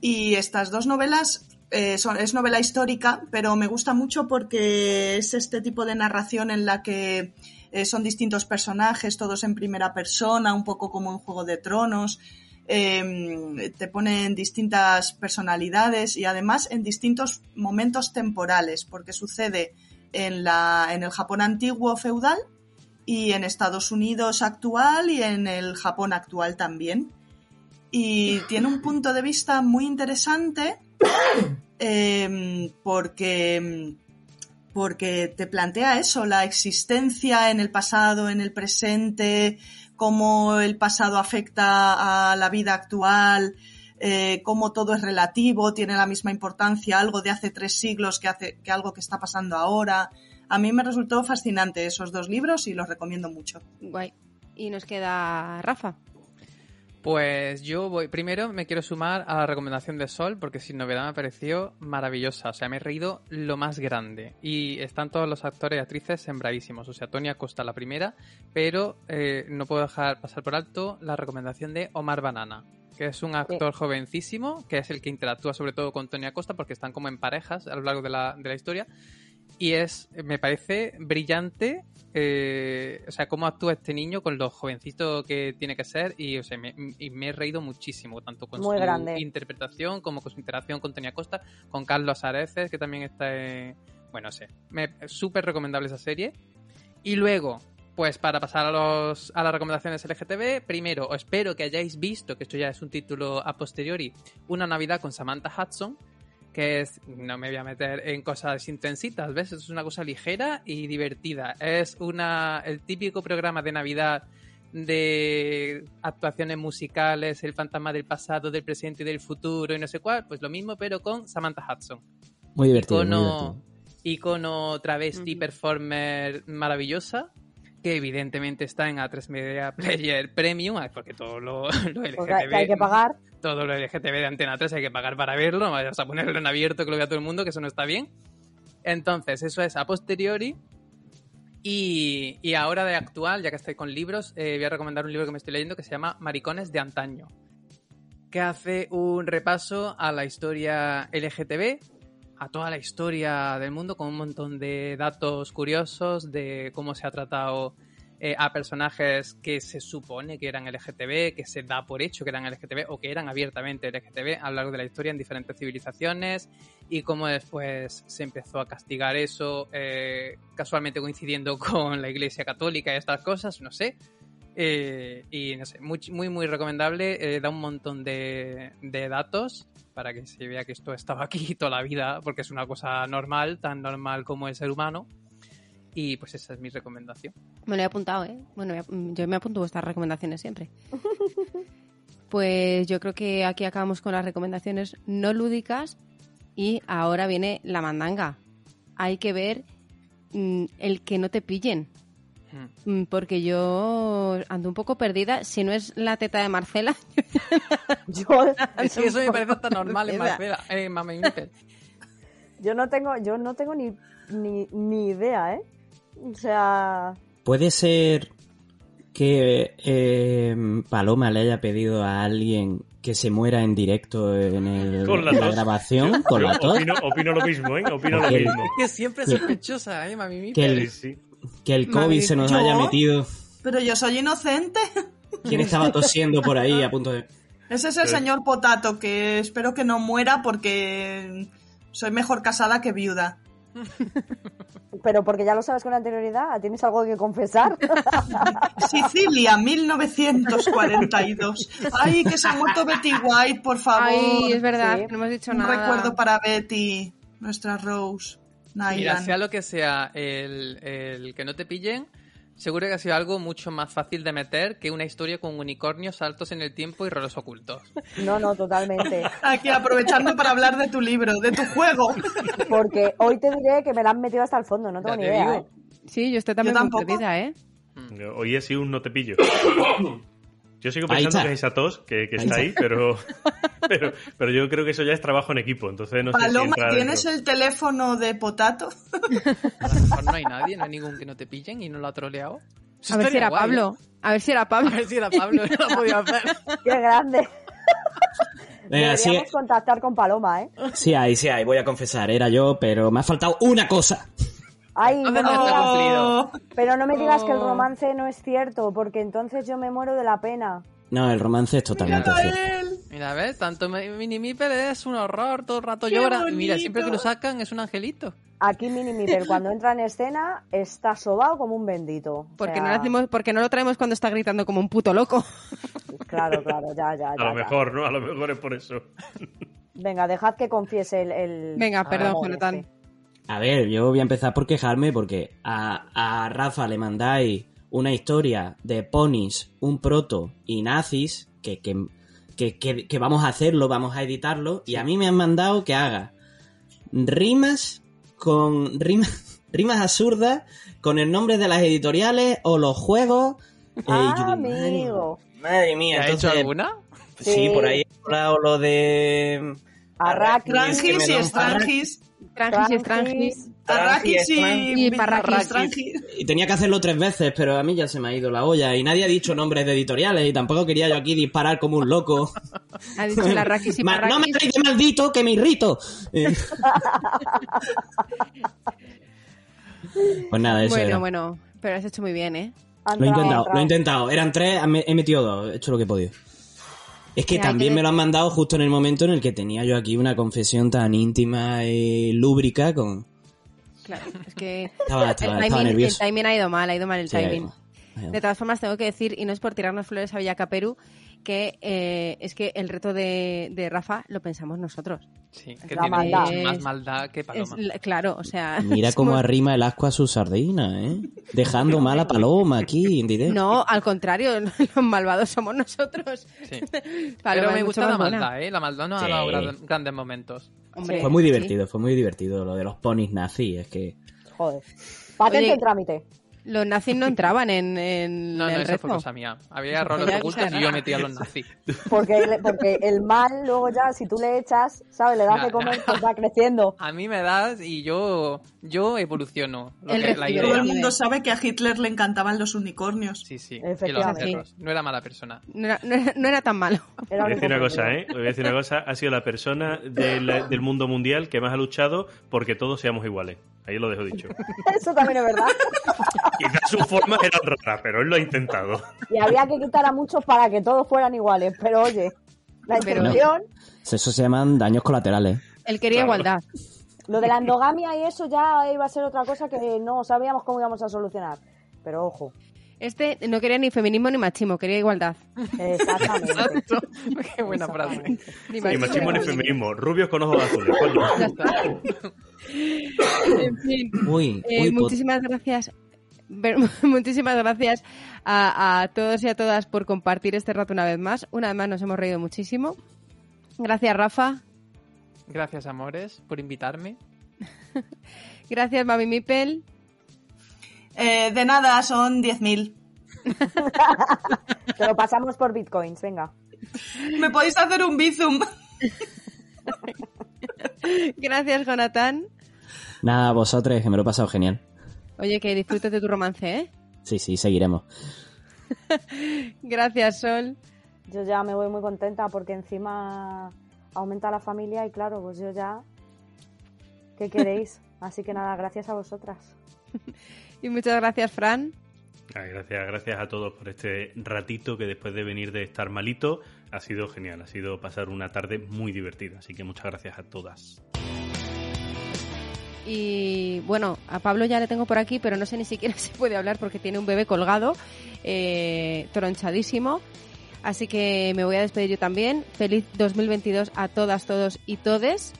Y estas dos novelas eh, son, es novela histórica, pero me gusta mucho porque es este tipo de narración en la que eh, son distintos personajes, todos en primera persona, un poco como en Juego de Tronos. Eh, te ponen distintas personalidades y además en distintos momentos temporales, porque sucede en, la, en el Japón antiguo feudal y en Estados Unidos actual y en el Japón actual también. Y tiene un punto de vista muy interesante eh, porque, porque te plantea eso, la existencia en el pasado, en el presente, cómo el pasado afecta a la vida actual, eh, cómo todo es relativo, tiene la misma importancia, algo de hace tres siglos que, hace, que algo que está pasando ahora. A mí me resultó fascinante esos dos libros y los recomiendo mucho. Guay. Y nos queda Rafa. Pues yo voy, primero me quiero sumar a la recomendación de Sol, porque sin novedad me pareció maravillosa. O sea, me he reído lo más grande. Y están todos los actores y actrices sembradísimos. O sea, Tony Acosta la primera, pero eh, no puedo dejar pasar por alto la recomendación de Omar Banana, que es un actor jovencísimo, que es el que interactúa sobre todo con Tony Acosta, porque están como en parejas a lo largo de la, de la historia. Y es, me parece brillante, eh, o sea, cómo actúa este niño con lo jovencito que tiene que ser. Y, o sea, me, y me he reído muchísimo, tanto con Muy su grande. interpretación como con su interacción con Tony Acosta, con Carlos Areces, que también está en... Bueno, no sé, súper recomendable esa serie. Y luego, pues para pasar a, los, a las recomendaciones LGTB, primero, espero que hayáis visto, que esto ya es un título a posteriori, Una Navidad con Samantha Hudson, que es, no me voy a meter en cosas intensitas, ¿ves? Es una cosa ligera y divertida. Es una el típico programa de Navidad de actuaciones musicales, el fantasma del pasado, del presente y del futuro y no sé cuál, pues lo mismo pero con Samantha Hudson. Muy divertido. muy Icono, divertido. icono travesti performer maravillosa que evidentemente está en A3 Media Player Premium, porque todo lo, lo Porque Pues hay- que hay que LGTB, pagar. Todo lo LGTB de Antena 3 hay que pagar para verlo, a ponerlo en abierto que lo vea todo el mundo, que eso no está bien. Entonces, eso es a posteriori. Y, y ahora de actual, ya que estoy con libros, eh, voy a recomendar un libro que me estoy leyendo que se llama Maricones de Antaño, que hace un repaso a la historia LGTB, a toda la historia del mundo, con un montón de datos curiosos de cómo se ha tratado eh, a personajes que se supone que eran LGTB, que se da por hecho que eran LGTB o que eran abiertamente LGTB a lo largo de la historia en diferentes civilizaciones y cómo después se empezó a castigar eso, eh, casualmente coincidiendo con la Iglesia Católica y estas cosas, no sé. Eh, y no sé, muy, muy, recomendable. da un montón de, de datos para que se vea que esto estaba aquí toda la vida, porque es una cosa normal, tan normal como el ser humano. Y pues esa es mi recomendación. Me lo he apuntado, ¿eh? Bueno, ap- yo me apunto vuestras recomendaciones siempre. Pues yo creo que aquí acabamos con las recomendaciones no lúdicas y ahora viene la mandanga. Hay que ver mm, el que no te pillen. Hmm. Mm, Porque yo ando un poco perdida. Si no es la teta de Marcela, Yo, Es que eso me parece tan normal en Marcela. Marcela. Eh, Nipple. yo no tengo, yo no tengo ni, ni, ni idea, ¿eh? O sea, Puede ser que eh, Paloma le haya pedido a alguien que se muera en directo en, el- Con la en la grabación con Yo la tos. opino, opino lo mismo, ¿eh? Opino lo Porque- mismo. Es que siempre es sospechosa, ¿eh, Mami Que el, Sí, sí. que el Mami, COVID se nos ¿yo? haya metido. Pero yo soy inocente. ¿Quién estaba tosiendo por ahí a punto de...? Ese es el Pero- señor Potato, que espero que no muera porque soy mejor casada que viuda. pero porque ya lo sabes con anterioridad, ¿tienes algo que confesar? Sicilia, 1942. Ay, que se ha muerto Betty White, por favor. ay, es verdad, Sí. no hemos dicho Un nada. recuerdo para Betty, nuestra Rose. Mira, Nylan. sea lo que sea el, el que no te pillen, seguro que ha sido algo mucho más fácil de meter que una historia con unicornios, saltos en el tiempo y roles ocultos. No, no, totalmente. Aquí aprovechando para hablar de tu libro, de tu juego. Porque hoy te diré que me la han metido hasta el fondo, no tengo Ya ni te idea. ¿eh? Sí, yo estoy también Yo muy perdida, ¿eh? Hoy he sido un no te pillo. Yo sigo pensando que es esa tos que, está está. ahí, pero, pero, pero yo creo que eso ya es trabajo en equipo. Entonces no sé si Paloma, ¿tienes dentro. el teléfono de Potato? A lo mejor no hay nadie, no hay ningún que no te pillen y no lo ha troleado. Eso A ver si era guay, Pablo. A ver si era ¿eh? Pablo. A ver si era Pablo, no lo ha podido hacer. Qué grande. Venga, sí, Deberíamos contactar con Paloma, ¿eh? sí hay, sí hay, voy a confesar, era yo, pero me ha faltado una cosa. Ay, no no digas- cumplido. pero no me digas que el Oh. romance no es cierto, porque entonces yo me muero de la pena. No, el romance es totalmente cierto. Él. Mira, ¿ves? Tanto mi- Mini Mipel es un horror, todo el rato ¡Qué llora. Mira, siempre que lo sacan es un angelito. Aquí Mini Mipper, cuando entra en escena, está sobado como un bendito. O Porque, sea, no lo hacemos, porque no lo traemos cuando está gritando como un puto loco. Claro, claro, ya, ya, ya. A lo ya. mejor, ¿no? A lo mejor es por eso. Venga, dejad que confiese el... el- Venga, perdón, Jonathan. este. A ver, yo voy a empezar por quejarme porque a, a Rafa le mandáis una historia de ponis, un proto y nazis que, que, que, que- que vamos a hacerlo, vamos a editarlo y a mí me han mandado que haga rimas con rimas, rimas absurdas con el nombre de las editoriales o los juegos. Eh, Ah, digo, amigo. Madre mía, ¿Te ha hecho alguna? Sí, Sí. por ahí he hablado lo de Arrakis, y que Trangis y. Arrakis y, tenía que hacerlo tres veces, pero a mí ya se me ha ido la olla. Y nadie ha dicho nombres de editoriales y tampoco quería yo aquí disparar como un loco. Ha dicho la Rakis y Ma- no me Parrakis. grite maldito, que me irrito. Eh. pues nada, eso Bueno, era. bueno, pero has hecho muy bien, ¿eh? Ha Lo he intentado, lo he intentado. Eran tres, he metido dos, he hecho lo que he podido. Es que también que me lo han mandado justo en el momento en el que tenía yo aquí una confesión tan íntima y lúbrica con... Claro, es que Estaba, el estaba, estaba timing, el nervioso. timing ha ido mal, ha ido mal el Sí, timing. De todas formas, tengo que decir, y no es por tirarnos flores a Villacaperu, que eh, es que el reto de, de Rafa lo pensamos nosotros. Sí, que La tiene maldad. más maldad que Es Paloma. la- claro, o sea... Mira cómo somos- arrima el asco a su sardina, ¿eh? Dejando mal a Paloma aquí en directo. No, al contrario, los malvados somos nosotros. Sí. Paloma Pero me gusta la buena. maldad, ¿eh? La maldad nos Sí. ha dado gran- grandes momentos. Hombre, Fue muy sí. divertido, fue muy divertido lo de los ponis nazis, es que... Joder. Patente Oye, en trámite. Los nazis no entraban en, en No, no, el eso reto. fue cosa mía. Había roles ya ocultos y yo metía a los nazis. Porque, el- porque el mal, luego ya, si tú le echas, ¿sabes? Le das de comer, ya. pues va creciendo. A mí me das y yo yo evoluciono. Lo Él que- la idea. Todo el mundo sabe que a Hitler le encantaban los unicornios. Sí, sí. Y los Efectivamente. cerros. No era mala persona. No era, no era- no era tan malo. Era Voy a decir una cosa. ¿eh? Voy a decir una cosa. Ha sido la persona del, del mundo mundial que más ha luchado porque todos seamos iguales. Ahí lo dejo dicho. Eso también es verdad. Quizás sus formas eran raras, pero él lo ha intentado. Y había que quitar a muchos para que todos fueran iguales. Pero oye, la intención, Eso se llaman daños colaterales. Él quería Claro. igualdad. lo de la endogamia y eso ya iba a ser otra cosa que no sabíamos cómo íbamos a solucionar. Pero ojo, Este no quería ni feminismo ni machismo, quería igualdad. exactamente. Exacto. Qué buena frase. Ni Ni machismo ni feminismo. Rubios con ojos azules. coño. Ya está. En fin. Uy, Eh, uy, pot- muchísimas gracias. Muchísimas gracias a, a todos y a todas por compartir este rato una vez más. Una vez más nos hemos reído muchísimo. Gracias, Rafa. Gracias, amores, por invitarme. Gracias, Mami Mipel. Eh, de nada, son 10.000. Te lo pasamos por bitcoins, venga. ¿Me podéis hacer un bizum? Gracias, Jonathan. Nada, vosotros, que me lo he pasado genial. Oye, que disfrutes de tu romance, ¿eh? Sí, sí, seguiremos. Gracias, Sol. Yo ya me voy muy contenta porque encima aumenta la familia y claro, pues yo ya... ¿Qué queréis? Así que nada, gracias a vosotras. Y muchas gracias, Fran. Ay, gracias, gracias a todos por este ratito que después de venir de estar malito ha sido genial, ha sido pasar una tarde muy divertida, así que muchas gracias a todas. Y bueno, a Pablo ya le tengo por aquí, pero no sé ni siquiera si puede hablar porque tiene un bebé colgado, eh, tronchadísimo. Así que me voy a despedir yo también. Feliz 2022 a todas, todos y todes.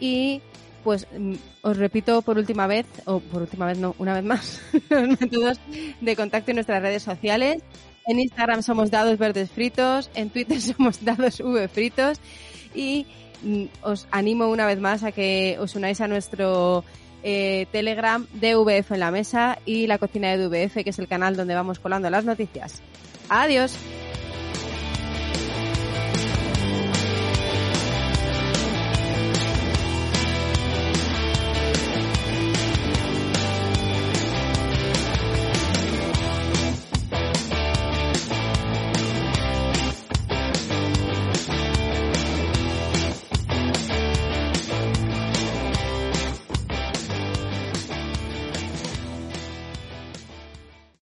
Y pues mm, os repito por última vez, o por última vez no, una vez más, los métodos de contacto en nuestras redes sociales. En Instagram somos dados verdes fritos, en Twitter somos dados v fritos y os animo una vez más a que os unáis a nuestro eh, Telegram DVF en la mesa y la cocina de DVF, que es el canal donde vamos colando las noticias. Adiós.